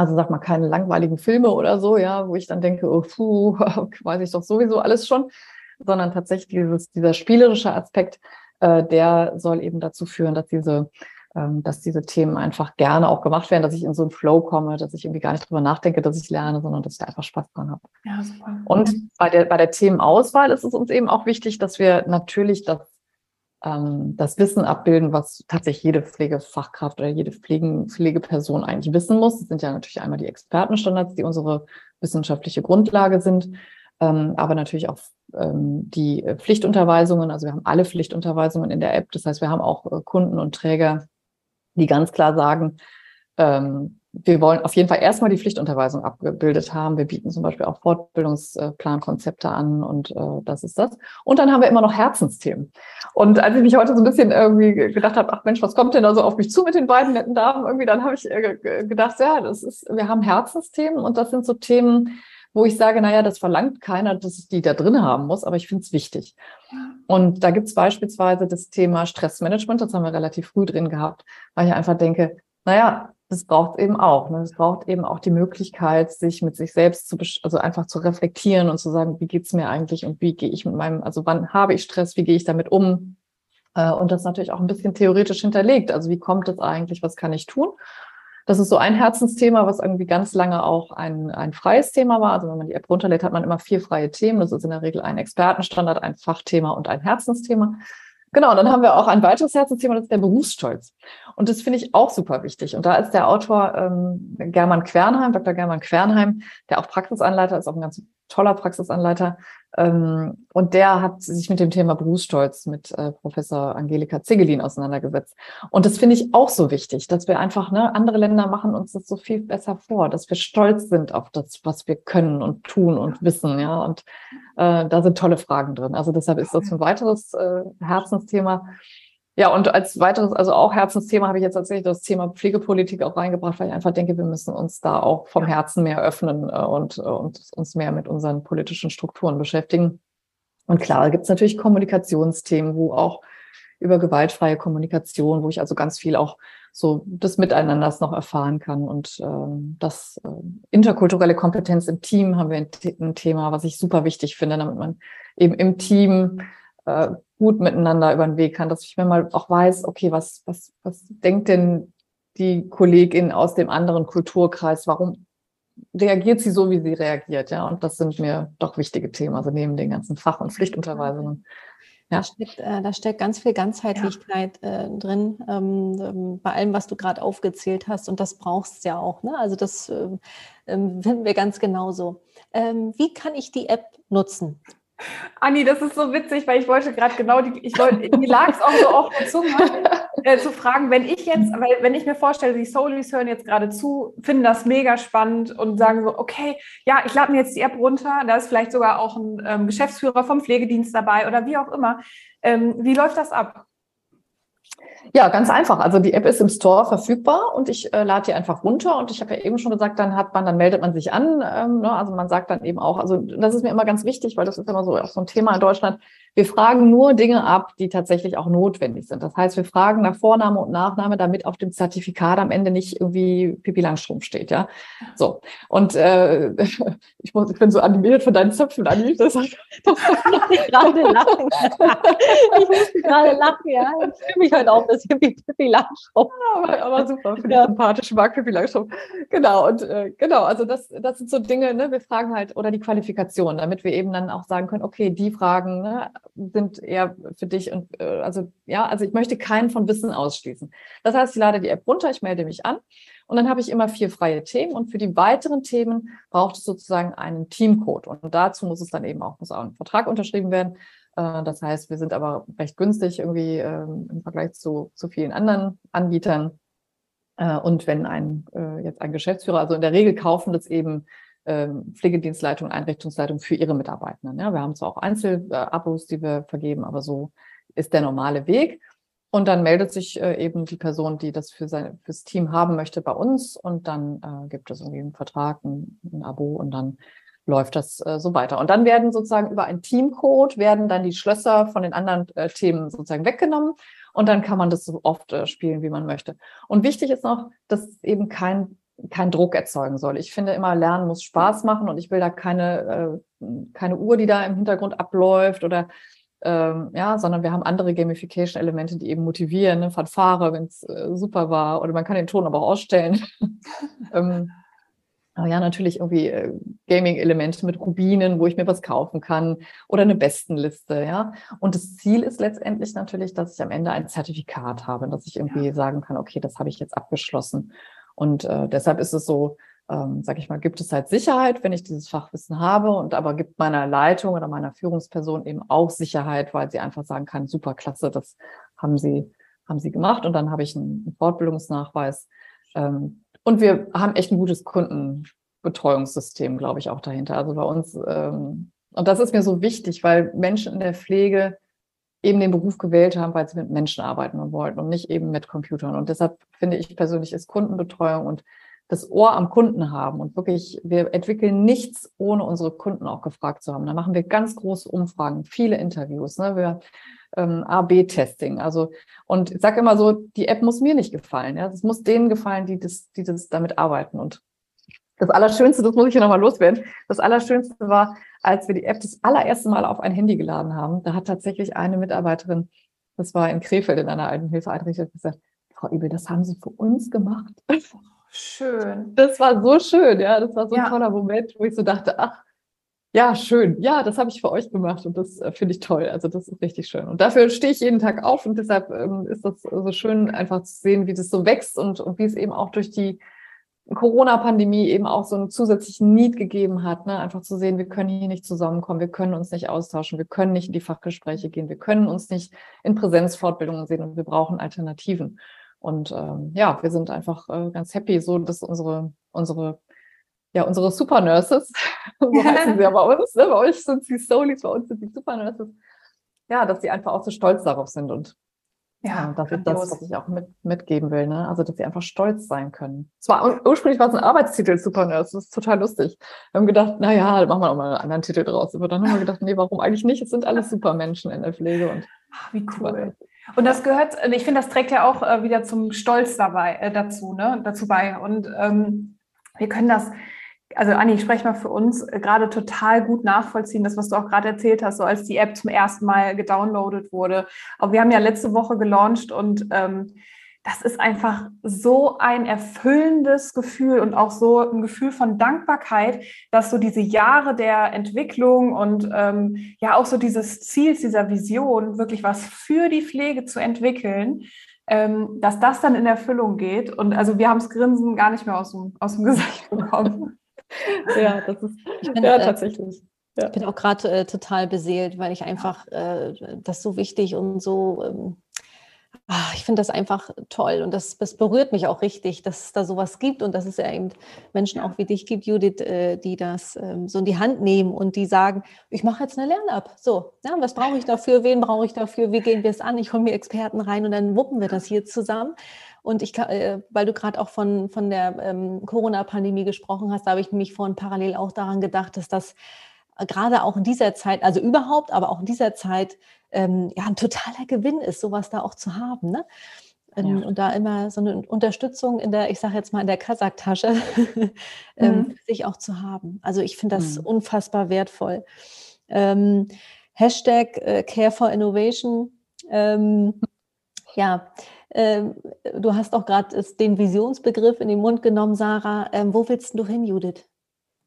Also sag mal keine langweiligen Filme oder so, ja, wo ich dann denke, oh, puh, weiß ich doch sowieso alles schon, sondern tatsächlich dieses, dieser spielerische Aspekt, äh, der soll eben dazu führen, dass diese ähm, dass diese Themen einfach gerne auch gemacht werden, dass ich in so einen Flow komme, dass ich irgendwie gar nicht drüber nachdenke, dass ich lerne, sondern dass ich da einfach Spaß dran habe. Ja, super. Und bei der, bei der Themenauswahl ist es uns eben auch wichtig, dass wir natürlich das, ähm, das Wissen abbilden, was tatsächlich jede Pflegefachkraft oder jede Pflegen, Pflegeperson eigentlich wissen muss. Das sind ja natürlich einmal die Expertenstandards, die unsere wissenschaftliche Grundlage sind, ähm, aber natürlich auch ähm, die Pflichtunterweisungen. Also wir haben alle Pflichtunterweisungen in der App. Das heißt, wir haben auch äh, Kunden und Träger, die ganz klar sagen, ähm, wir wollen auf jeden Fall erstmal die Pflichtunterweisung abgebildet haben. Wir bieten zum Beispiel auch Fortbildungsplankonzepte an und äh, das ist das. Und dann haben wir immer noch Herzensthemen. Und als ich mich heute so ein bisschen irgendwie gedacht habe, ach Mensch, was kommt denn da so auf mich zu mit den beiden netten Damen? Irgendwie, dann habe ich äh, gedacht, ja, das ist, wir haben Herzensthemen und das sind so Themen, wo ich sage, naja, das verlangt keiner, dass ich die da drin haben muss, aber ich finde es wichtig. Und da gibt es beispielsweise das Thema Stressmanagement, das haben wir relativ früh drin gehabt, weil ich einfach denke, naja, das braucht eben auch. Ne? Es braucht eben auch die Möglichkeit, sich mit sich selbst zu, also einfach zu reflektieren und zu sagen, wie geht's mir eigentlich und wie gehe ich mit meinem, also wann habe ich Stress, wie gehe ich damit um? Äh, und das natürlich auch ein bisschen theoretisch hinterlegt. Also wie kommt es eigentlich, was kann ich tun? Das ist so ein Herzensthema, was irgendwie ganz lange auch ein, ein freies Thema war. Also wenn man die App runterlädt, hat man immer vier freie Themen. Das ist in der Regel ein Expertenstandard, ein Fachthema und ein Herzensthema. Genau, und dann haben wir auch ein weiteres Herzensthema, das ist der Berufsstolz. Und das finde ich auch super wichtig. Und da ist der Autor ähm, German Quernheim, Dr. German Quernheim, der auch Praxisanleiter ist, auch ein ganz toller Praxisanleiter. Ähm, und der hat sich mit dem Thema Berufsstolz mit äh, Professor Angelika Ziggelin auseinandergesetzt. Und das finde ich auch so wichtig, dass wir einfach, ne, andere Länder machen uns das so viel besser vor, dass wir stolz sind auf das, was wir können und tun und wissen, ja. Und äh, da sind tolle Fragen drin. Also deshalb ist das ein weiteres äh, Herzensthema. Ja, und als weiteres, also auch Herzensthema habe ich jetzt tatsächlich das Thema Pflegepolitik auch reingebracht, weil ich einfach denke, wir müssen uns da auch vom Herzen mehr öffnen äh, und, äh, und uns mehr mit unseren politischen Strukturen beschäftigen. Und klar, gibt es natürlich Kommunikationsthemen, wo auch über gewaltfreie Kommunikation, wo ich also ganz viel auch so des Miteinanders noch erfahren kann. Und ähm, das äh, interkulturelle Kompetenz im Team haben wir ein, ein, Thema, was ich super wichtig finde, damit man eben im Team äh, gut miteinander über den Weg kann, dass ich mir mal auch weiß, okay, was, was, was denkt denn die Kollegin aus dem anderen Kulturkreis, warum reagiert sie so, wie sie reagiert, ja? Und das sind mir doch wichtige Themen, also neben den ganzen Fach- und Pflichtunterweisungen. Ja. Da, steckt, äh, da steckt ganz viel Ganzheitlichkeit ja. äh, drin, ähm, ähm, bei allem, was du gerade aufgezählt hast. Und das brauchst du ja auch. Ne? Also das ähm, ähm, finden wir ganz genauso. Ähm, wie kann ich die App nutzen? Anni, das ist so witzig, weil ich wollte gerade genau die, ich wollte, mir lag es auch so auf der äh, zu fragen, wenn ich jetzt, weil wenn ich mir vorstelle, die Soulies hören jetzt gerade zu, finden das mega spannend und sagen so, okay, ja, ich lade mir jetzt die App runter, da ist vielleicht sogar auch ein ähm, Geschäftsführer vom Pflegedienst dabei oder wie auch immer. Ähm, wie läuft das ab? Ja, ganz einfach. Also die App ist im Store verfügbar und ich äh, lade die einfach runter. Und ich habe ja eben schon gesagt, dann hat man, dann meldet man sich an. Ähm, ne? Also man sagt dann eben auch, also das ist mir immer ganz wichtig, weil das ist immer so auch so ein Thema in Deutschland. Wir fragen nur Dinge ab, die tatsächlich auch notwendig sind. Das heißt, wir fragen nach Vorname und Nachname, damit auf dem Zertifikat am Ende nicht irgendwie Pipi Langstrumpf steht, ja. So. Und äh, ich, muss, ich bin so animiert von deinen Zöpfen, Anni. Das, das ich gerade lachen. ich musste gerade lachen, ja. Ich fühle mich halt auch ein bisschen wie Pippi Langstrumpf. Aber, aber super, finde ja. sympathisch, mag Pippi Langstrumpf. Genau, und äh, genau, also das, das sind so Dinge, ne, wir fragen halt, oder die Qualifikation, damit wir eben dann auch sagen können, okay, die Fragen, ne, sind eher für dich und äh, also ja, also ich möchte keinen von Wissen ausschließen. Das heißt, ich lade die App runter, ich melde mich an und dann habe ich immer vier freie Themen und für die weiteren Themen braucht es sozusagen einen Teamcode und dazu muss es dann eben auch, muss auch ein Vertrag unterschrieben werden. Äh, das heißt, wir sind aber recht günstig irgendwie ähm, im Vergleich zu, zu vielen anderen Anbietern. Äh, und wenn ein äh, jetzt ein Geschäftsführer, also in der Regel kaufen das eben ähm, Pflegedienstleitung, Einrichtungsleitung für ihre Mitarbeitenden. Ja, wir haben zwar auch Einzelabos, die wir vergeben, aber so ist der normale Weg. Und dann meldet sich äh, eben die Person, die das für sein fürs Team haben möchte, bei uns und dann äh, gibt es irgendwie einen Vertrag, ein, ein Abo und dann läuft das äh, so weiter. Und dann werden sozusagen über einen Teamcode werden dann die Schlösser von den anderen Themen sozusagen weggenommen und dann kann man das so oft spielen, wie man möchte. Und wichtig ist noch, dass eben kein kein Druck erzeugen soll. Ich finde immer, Lernen muss Spaß machen und ich will da keine, äh, keine Uhr, die da im Hintergrund abläuft oder ähm, ja, sondern wir haben andere Gamification-Elemente, die eben motivieren, ne? Fanfare, wenn es äh, super war, oder man kann den Ton aber auch ausstellen. ähm, aber ja, natürlich irgendwie äh, Gaming-Elemente mit Rubinen, wo ich mir was kaufen kann oder eine Bestenliste, ja. Und das Ziel ist letztendlich natürlich, dass ich am Ende ein Zertifikat habe, dass ich irgendwie ja. sagen kann, okay, das habe ich jetzt abgeschlossen. Und äh, deshalb ist es so, ähm, sag ich mal, gibt es halt Sicherheit, wenn ich dieses Fachwissen habe und aber gibt meiner Leitung oder meiner Führungsperson eben auch Sicherheit, weil sie einfach sagen kann, super klasse, das haben sie, haben sie gemacht und dann habe ich einen, Fortbildungsnachweis. Ähm, und wir haben echt ein gutes Kundenbetreuungssystem, glaube ich, auch dahinter. Also bei uns, ähm, und das ist mir so wichtig, weil Menschen in der Pflege eben den Beruf gewählt haben, weil sie mit Menschen arbeiten wollten und nicht eben mit Computern. Und deshalb finde ich persönlich ist Kundenbetreuung und das Ohr am Kunden haben und wirklich, wir entwickeln nichts, ohne unsere Kunden auch gefragt zu haben. Da machen wir ganz große Umfragen, viele Interviews. Ne? Wir ähm, A-B-Testing. Also, und ich sage immer so, die App muss mir nicht gefallen. Ja, es muss denen gefallen, die das, die das damit arbeiten. Und das Allerschönste, das muss ich hier nochmal loswerden. Das Allerschönste war, als wir die App das allererste Mal auf ein Handy geladen haben, da hat tatsächlich eine Mitarbeiterin, das war in Krefeld in einer alten Hilfeeinrichtung, gesagt, Frau Ibel, das haben Sie für uns gemacht. Schön. Das war so schön, ja. Das war so ein ja. toller Moment, wo ich so dachte, ach, ja, schön. Ja, das habe ich für euch gemacht und das äh, finde ich toll. Also das ist richtig schön. Und dafür stehe ich jeden Tag auf und deshalb ähm, ist das so schön, einfach zu sehen, wie das so wächst und, und wie es eben auch durch die Corona-Pandemie eben auch so einen zusätzlichen Need gegeben hat, ne? einfach zu sehen, wir können hier nicht zusammenkommen, wir können uns nicht austauschen, wir können nicht in die Fachgespräche gehen, wir können uns nicht in Präsenzfortbildungen sehen und wir brauchen Alternativen. Und ähm, ja, wir sind einfach äh, ganz happy, so dass unsere, unsere ja, unsere Super Nurses, so heißen sie ja bei uns, ne? bei euch sind sie Solis, bei uns sind sie Super Nurses, ja, dass sie einfach auch so stolz darauf sind und ja, das ist das, was ich auch mit, mitgeben will, ne? Also, dass sie einfach stolz sein können. Zwar ursprünglich war es ein Arbeitstitel, Super Nurse, das ist total lustig. Wir haben gedacht, na ja, machen wir auch mal einen anderen Titel draus. Aber dann haben wir gedacht, nee, warum eigentlich nicht? Es sind alles Supermenschen in der Pflege und Ach, wie cool. Und das gehört, ich finde, das trägt ja auch äh, wieder zum Stolz dabei, äh, dazu, ne? dazu bei. Und ähm, wir können das, also Anni, ich spreche mal für uns, äh, gerade total gut nachvollziehen, das, was du auch gerade erzählt hast, so als die App zum ersten Mal gedownloadet wurde. Aber wir haben ja letzte Woche gelauncht und ähm, das ist einfach so ein erfüllendes Gefühl und auch so ein Gefühl von Dankbarkeit, dass so diese Jahre der Entwicklung und ähm, ja auch so dieses Ziels, dieser Vision, wirklich was für die Pflege zu entwickeln, ähm, dass das dann in Erfüllung geht. Und also wir haben das Grinsen gar nicht mehr aus dem, aus dem Gesicht bekommen ja, das ist bin, ja, äh, tatsächlich. Ja. Ich bin auch gerade äh, total beseelt, weil ich einfach äh, das so wichtig und so, ähm, ach, ich finde das einfach toll und das, das berührt mich auch richtig, dass es da sowas gibt und dass es ja eben Menschen auch wie dich gibt, Judith, äh, die das ähm, so in die Hand nehmen und die sagen, ich mache jetzt eine Lern-App. So, ja, was brauche ich dafür? Wen brauche ich dafür? Wie gehen wir es an? Ich hole mir Experten rein und dann wuppen wir das hier zusammen. Und ich, äh, weil du gerade auch von, von der ähm, Corona-Pandemie gesprochen hast, da habe ich nämlich vorhin parallel auch daran gedacht, dass das äh, gerade auch in dieser Zeit, also überhaupt, aber auch in dieser Zeit, ähm, ja, ein totaler Gewinn ist, sowas da auch zu haben. Ne? Ähm, ja. Und da immer so eine Unterstützung in der, ich sage jetzt mal in der Kasaktasche, ähm, mhm. sich auch zu haben. Also ich finde das mhm. unfassbar wertvoll. Ähm, Hashtag äh, Care for Innovation. Ja, du hast auch gerade den Visionsbegriff in den Mund genommen, Sarah. Ähm, wo willst du hin, Judith?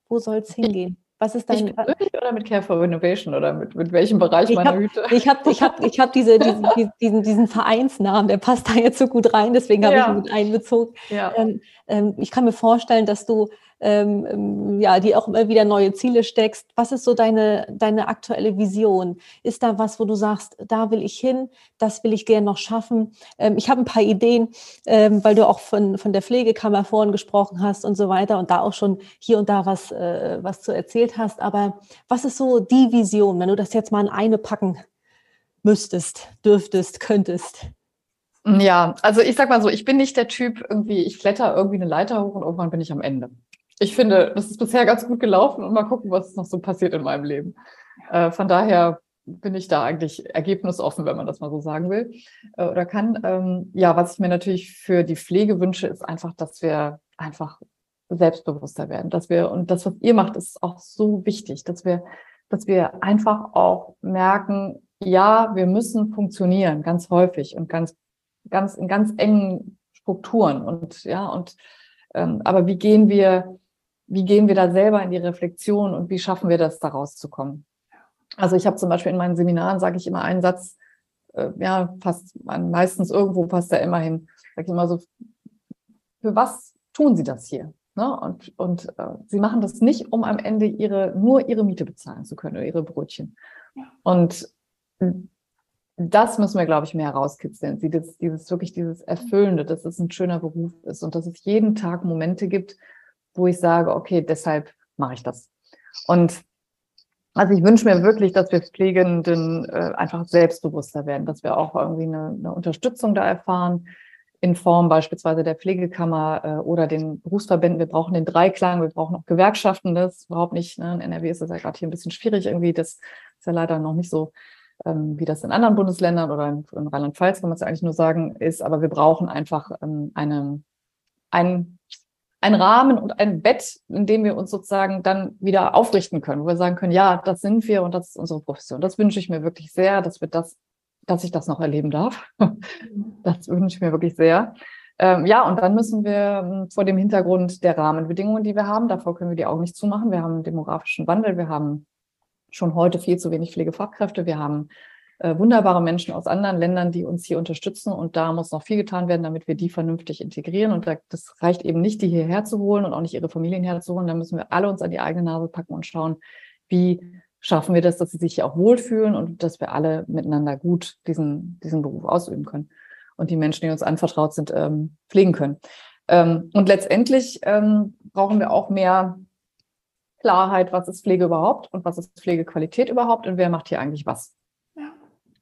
Wo soll es hingehen? Was ist dein. Ich oder mit Care for Innovation oder mit, mit welchem Bereich ich meiner hab, Hüte? Ich habe ich hab, ich hab diese, diesen, diesen, diesen Vereinsnamen, der passt da jetzt so gut rein, deswegen habe ja. ich ihn mit einbezogen. Ja. Ähm, ähm, ich kann mir vorstellen, dass du ähm, ähm, ja, die auch immer wieder neue Ziele steckst. Was ist so deine, deine aktuelle Vision? Ist da was, wo du sagst, da will ich hin, das will ich gerne noch schaffen? Ähm, ich habe ein paar Ideen, ähm, weil du auch von, von der Pflegekammer vorhin gesprochen hast und so weiter und da auch schon hier und da was, äh, was zu erzählt hast. Aber was ist so die Vision, wenn du das jetzt mal in eine packen müsstest, dürftest, könntest? Ja, also ich sag mal so, ich bin nicht der Typ, irgendwie, ich kletter irgendwie eine Leiter hoch und irgendwann bin ich am Ende ich finde, das ist bisher ganz gut gelaufen und mal gucken, was noch so passiert in meinem Leben. Äh, von daher bin ich da eigentlich ergebnisoffen, wenn man das mal so sagen will äh, oder kann. Ähm, ja, was ich mir natürlich für die Pflege wünsche, ist einfach, dass wir einfach selbstbewusster werden, dass wir und das, was ihr macht, ist auch so wichtig, dass wir, dass wir einfach auch merken, ja, wir müssen funktionieren, ganz häufig und ganz, ganz in ganz engen Strukturen und ja und ähm, aber wie gehen wir wie gehen wir da selber in die Reflexion und wie schaffen wir das, da rauszukommen? Also ich habe zum Beispiel in meinen Seminaren, sage ich immer einen Satz, äh, ja, passt meistens irgendwo passt er immer hin. Sage ich immer so, für was tun Sie das hier? Ne? Und, und äh, Sie machen das nicht, um am Ende ihre, nur Ihre Miete bezahlen zu können oder Ihre Brötchen. Und das müssen wir, glaube ich, mehr herauskitzeln. Sie, das, dieses wirklich dieses Erfüllende, dass es ein schöner Beruf ist und dass es jeden Tag Momente gibt, wo ich sage, okay, deshalb mache ich das. Und also ich wünsche mir wirklich, dass wir Pflegenden äh, einfach selbstbewusster werden, dass wir auch irgendwie eine, eine, Unterstützung da erfahren, in Form beispielsweise der Pflegekammer äh, oder den Berufsverbänden. Wir brauchen den Dreiklang, wir brauchen auch Gewerkschaften, das ist überhaupt nicht, ne? in NRW ist das ja gerade hier ein bisschen schwierig irgendwie, das ist ja leider noch nicht so, ähm, wie das in anderen Bundesländern oder in, in Rheinland-Pfalz, kann man es ja eigentlich nur sagen, ist, aber wir brauchen einfach ähm, eine, ein ein Rahmen und ein Bett, in dem wir uns sozusagen dann wieder aufrichten können, wo wir sagen können, ja, das sind wir und das ist unsere Profession. Das wünsche ich mir wirklich sehr, dass wir das, dass ich das noch erleben darf. Das wünsche ich mir wirklich sehr. Ähm, ja, und dann müssen wir ähm, vor dem Hintergrund der Rahmenbedingungen, die wir haben, davor können wir die Augen nicht zumachen. Wir haben einen demografischen Wandel, wir haben schon heute viel zu wenig Pflegefachkräfte, wir haben äh, wunderbare Menschen aus anderen Ländern, die uns hier unterstützen. Und da muss noch viel getan werden, damit wir die vernünftig integrieren. Und da, das reicht eben nicht, die hierher zu holen und auch nicht ihre Familien herzuholen. Da müssen wir alle uns an die eigene Nase packen und schauen, wie schaffen wir das, dass sie sich hier auch wohlfühlen und dass wir alle miteinander gut diesen, diesen Beruf ausüben können und die Menschen, die uns anvertraut sind, ähm, pflegen können. Ähm, und letztendlich ähm, brauchen wir auch mehr Klarheit, was ist Pflege überhaupt und was ist Pflegequalität überhaupt und wer macht hier eigentlich was.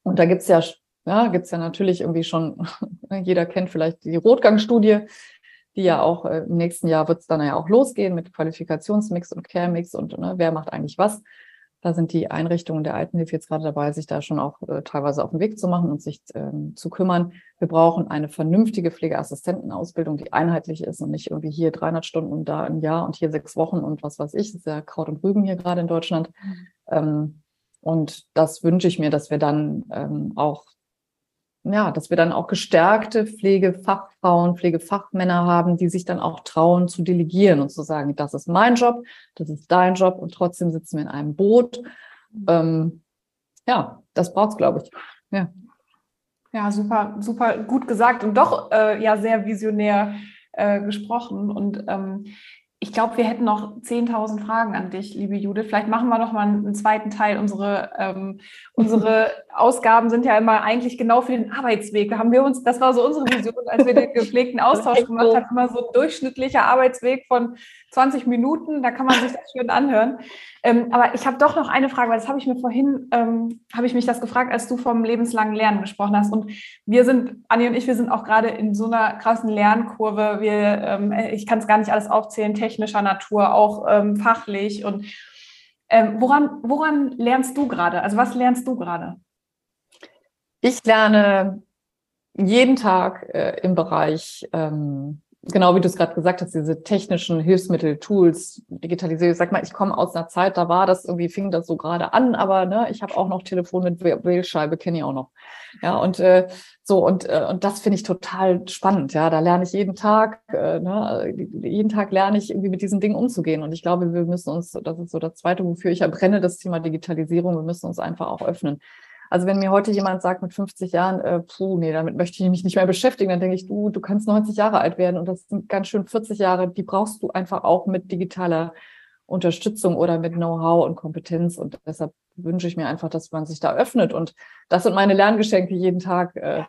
Und da gibt's ja, ja, gibt's ja natürlich irgendwie schon, jeder kennt vielleicht die Rotgang-Studie, die ja auch äh, im nächsten Jahr wird's dann ja auch losgehen mit Qualifikationsmix und Care-Mix und ne, wer macht eigentlich was. Da sind die Einrichtungen der Altenhilfe jetzt gerade dabei, sich da schon auch äh, teilweise auf den Weg zu machen und sich ähm, zu kümmern. Wir brauchen eine vernünftige Pflegeassistentenausbildung, die einheitlich ist und nicht irgendwie hier 300 Stunden und da ein Jahr und hier sechs Wochen und was weiß ich. Das ist ja Kraut und Rüben hier gerade in Deutschland. Mhm. Ähm, und das wünsche ich mir, dass wir dann ähm, auch, ja, dass wir dann auch gestärkte Pflegefachfrauen, Pflegefachmänner haben, die sich dann auch trauen zu delegieren und zu sagen, das ist mein Job, das ist dein Job und trotzdem sitzen wir in einem Boot. Ähm, ja, das braucht's, glaube ich. Ja. Ja, super, super gut gesagt und doch äh, ja sehr visionär äh, gesprochen. Und ähm, ich glaube, wir hätten noch 10.000 Fragen an dich, liebe Judith. Vielleicht machen wir noch mal einen zweiten Teil. Unsere, ähm, unsere Ausgaben sind ja immer eigentlich genau für den Arbeitsweg. Da haben wir uns, das war so unsere Vision, als wir den gepflegten Austausch gemacht haben, immer so ein durchschnittlicher Arbeitsweg von 20 Minuten. Da kann man sich das schön anhören. Ähm, aber ich habe doch noch eine Frage, weil das habe ich mir vorhin, ähm, habe ich mich das gefragt, als du vom lebenslangen Lernen gesprochen hast. Und wir sind, Anni und ich, wir sind auch gerade in so einer krassen Lernkurve. Wir, ähm, ich kann es gar nicht alles aufzählen, technischer Natur, auch ähm, fachlich. Und ähm, woran, woran lernst du gerade? Also was lernst du gerade? Ich lerne jeden Tag äh, im Bereich ähm, genau wie du es gerade gesagt hast, diese technischen Hilfsmittel, Tools, Digitalisierung. Sag mal, ich komme aus einer Zeit, da war das irgendwie, fing das so gerade an, aber ne, ich habe auch noch Telefon mit Wählscheibe, kenne ich auch noch. Ja, und äh, so, und, äh, und das finde ich total spannend. Ja, da lerne ich jeden Tag, äh, ne, jeden Tag lerne ich irgendwie mit diesen Dingen umzugehen. Und ich glaube, wir müssen uns, das ist so das Zweite, wofür ich erbrenne, das Thema Digitalisierung, wir müssen uns einfach auch öffnen. Also wenn mir heute jemand sagt mit 50 Jahren, äh, puh, nee, damit möchte ich mich nicht mehr beschäftigen, dann denke ich, du, du kannst 90 Jahre alt werden und das sind ganz schön 40 Jahre, die brauchst du einfach auch mit digitaler Unterstützung oder mit Know-how und Kompetenz. Und deshalb wünsche ich mir einfach, dass man sich da öffnet. Und das sind meine Lerngeschenke jeden Tag. Äh,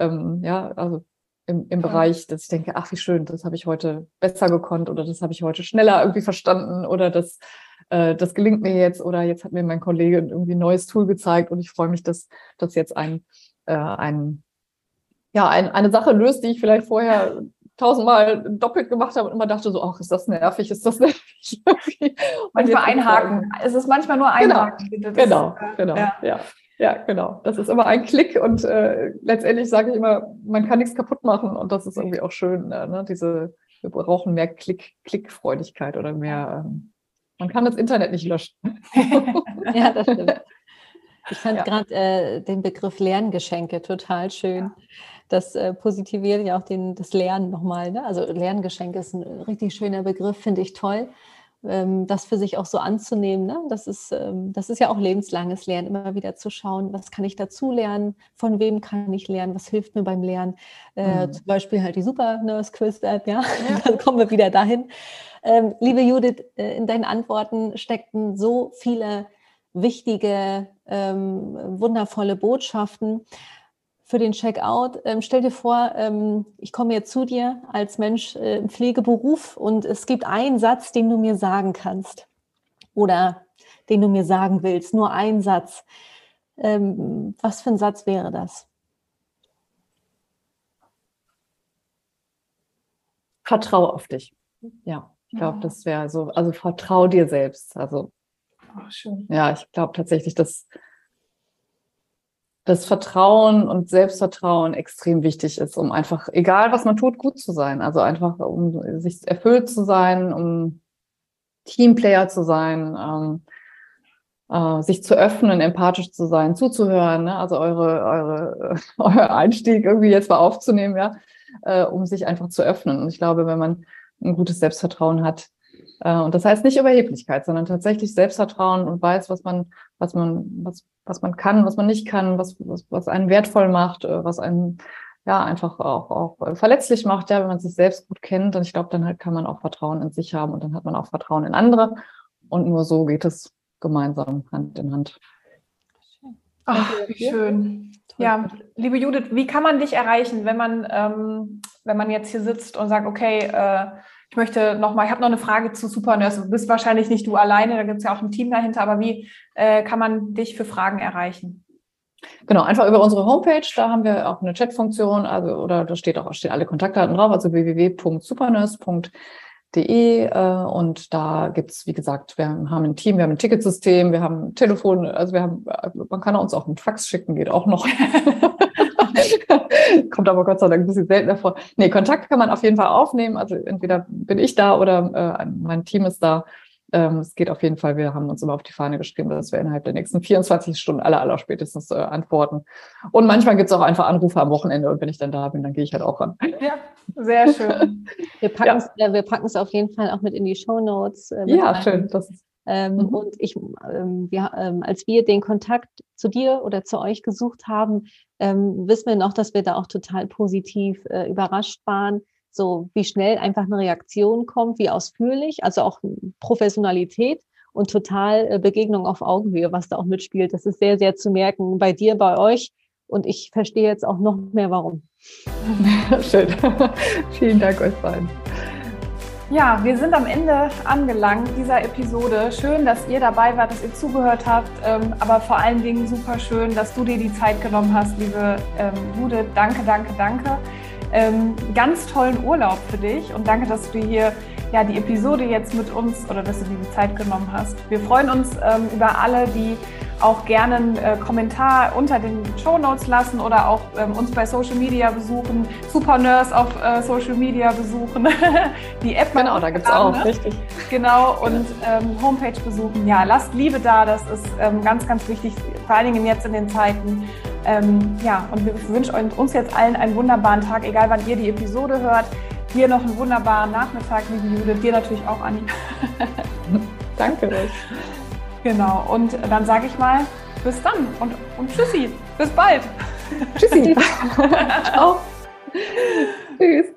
ähm, ja, also im, im Bereich, dass ich denke, ach, wie schön, das habe ich heute besser gekonnt oder das habe ich heute schneller irgendwie verstanden oder das äh, das gelingt mir jetzt oder jetzt hat mir mein Kollege irgendwie ein neues Tool gezeigt und ich freue mich, dass das jetzt ein, äh, ein, ja, ein, eine Sache löst, die ich vielleicht vorher tausendmal doppelt gemacht habe und immer dachte so, ach, ist das nervig, ist das nervig. manchmal einhaken. Es ist manchmal nur genau. einhaken. Genau, genau, genau, ja. ja. Ja, genau. Das ist immer ein Klick und äh, letztendlich sage ich immer, man kann nichts kaputt machen und das ist irgendwie auch schön. Äh, ne? Diese, wir brauchen mehr Klick, Klickfreudigkeit oder mehr ähm, man kann das Internet nicht löschen. ja, das stimmt. Ich fand ja. gerade äh, den Begriff Lerngeschenke total schön. Das äh, positiviert ja auch den, das Lernen nochmal. Ne? Also Lerngeschenke ist ein richtig schöner Begriff, finde ich toll. Ähm, das für sich auch so anzunehmen. Ne? Das, ist, ähm, das ist ja auch lebenslanges Lernen, immer wieder zu schauen, was kann ich dazu lernen, von wem kann ich lernen, was hilft mir beim Lernen. Äh, mhm. Zum Beispiel halt die Super Nurse Quiz App, ja? ja. Dann kommen wir wieder dahin. Ähm, liebe Judith, äh, in deinen Antworten steckten so viele wichtige wundervolle Botschaften für den Checkout. Ähm, stell dir vor, ähm, ich komme jetzt zu dir als Mensch äh, im Pflegeberuf und es gibt einen Satz, den du mir sagen kannst oder den du mir sagen willst, nur ein Satz. Ähm, was für ein Satz wäre das? Vertrau auf dich. Ja, ich glaube, das wäre so, also vertrau dir selbst. Also, oh, ja, ich glaube tatsächlich, dass das Vertrauen und Selbstvertrauen extrem wichtig ist, um einfach, egal was man tut, gut zu sein. Also einfach, um sich erfüllt zu sein, um Teamplayer zu sein, ähm, äh, sich zu öffnen, empathisch zu sein, zuzuhören. Ne? Also eure, eure, euer Einstieg irgendwie jetzt mal aufzunehmen, ja, äh, um sich einfach zu öffnen. Und ich glaube, wenn man ein gutes Selbstvertrauen hat, äh, und das heißt nicht Überheblichkeit, sondern tatsächlich Selbstvertrauen und weiß, was man, was man, was, was man kann, was man nicht kann, was, was, was einen wertvoll macht, äh, was einen ja einfach auch, auch verletzlich macht, ja, wenn man sich selbst gut kennt. Und ich glaube, dann halt kann man auch Vertrauen in sich haben und dann hat man auch Vertrauen in andere. Und nur so geht es gemeinsam Hand in Hand. Ach, wie schön. Ja, liebe Judith, wie kann man dich erreichen, wenn man, ähm, wenn man jetzt hier sitzt und sagt, okay, äh, ich möchte noch mal, ich habe noch eine Frage zu Supernurse. Du bist wahrscheinlich nicht du alleine, da gibt es ja auch ein Team dahinter, aber wie äh, kann man dich für Fragen erreichen? Genau, einfach über unsere Homepage, da haben wir auch eine Chatfunktion, also oder da steht auch stehen alle Kontaktdaten drauf, also www.supernurse.de äh, und da gibt's wie gesagt, wir haben ein Team, wir haben ein Ticketsystem, wir haben ein Telefon, also wir haben, man kann uns auch einen Fax schicken, geht auch noch. Kommt aber Gott sei Dank ein bisschen seltener vor. Nee, Kontakt kann man auf jeden Fall aufnehmen. Also entweder bin ich da oder äh, mein Team ist da. Ähm, es geht auf jeden Fall. Wir haben uns immer auf die Fahne geschrieben, dass wir innerhalb der nächsten 24 Stunden aller, aller spätestens äh, antworten. Und manchmal gibt es auch einfach Anrufe am Wochenende und wenn ich dann da bin, dann gehe ich halt auch ran. Ja, sehr schön. wir packen es ja. wir auf jeden Fall auch mit in die Show Notes. Äh, ja, schön. Das ist ähm, mhm. Und ich, ähm, wir, ähm, als wir den Kontakt zu dir oder zu euch gesucht haben, ähm, wissen wir noch, dass wir da auch total positiv äh, überrascht waren, so wie schnell einfach eine Reaktion kommt, wie ausführlich, also auch Professionalität und total äh, Begegnung auf Augenhöhe, was da auch mitspielt. Das ist sehr, sehr zu merken bei dir, bei euch. Und ich verstehe jetzt auch noch mehr, warum. Schön. Vielen Dank euch beiden. Ja, wir sind am Ende angelangt dieser Episode. Schön, dass ihr dabei wart, dass ihr zugehört habt, ähm, aber vor allen Dingen super schön, dass du dir die Zeit genommen hast, liebe ähm, Judith. Danke, danke, danke. Ähm, ganz tollen Urlaub für dich und danke, dass du hier ja, die Episode jetzt mit uns oder dass du dir die Zeit genommen hast. Wir freuen uns über alle, die auch gerne einen äh, Kommentar unter den Show Notes lassen oder auch ähm, uns bei Social Media besuchen, Super Nurse auf äh, Social Media besuchen, die App. Genau, da gibt es auch, ne? richtig. Genau, und ähm, Homepage besuchen. Ja, lasst Liebe da, das ist ähm, ganz, ganz wichtig, vor allen Dingen jetzt in den Zeiten. Ähm, ja, und wir wünschen uns jetzt allen einen wunderbaren Tag, egal wann ihr die Episode hört. Dir noch einen wunderbaren Nachmittag, liebe Judith. Dir natürlich auch, Anni. Danke euch. Genau, und dann sage ich mal, bis dann und, und tschüssi, bis bald. Tschüssi. Ciao. Tschüss.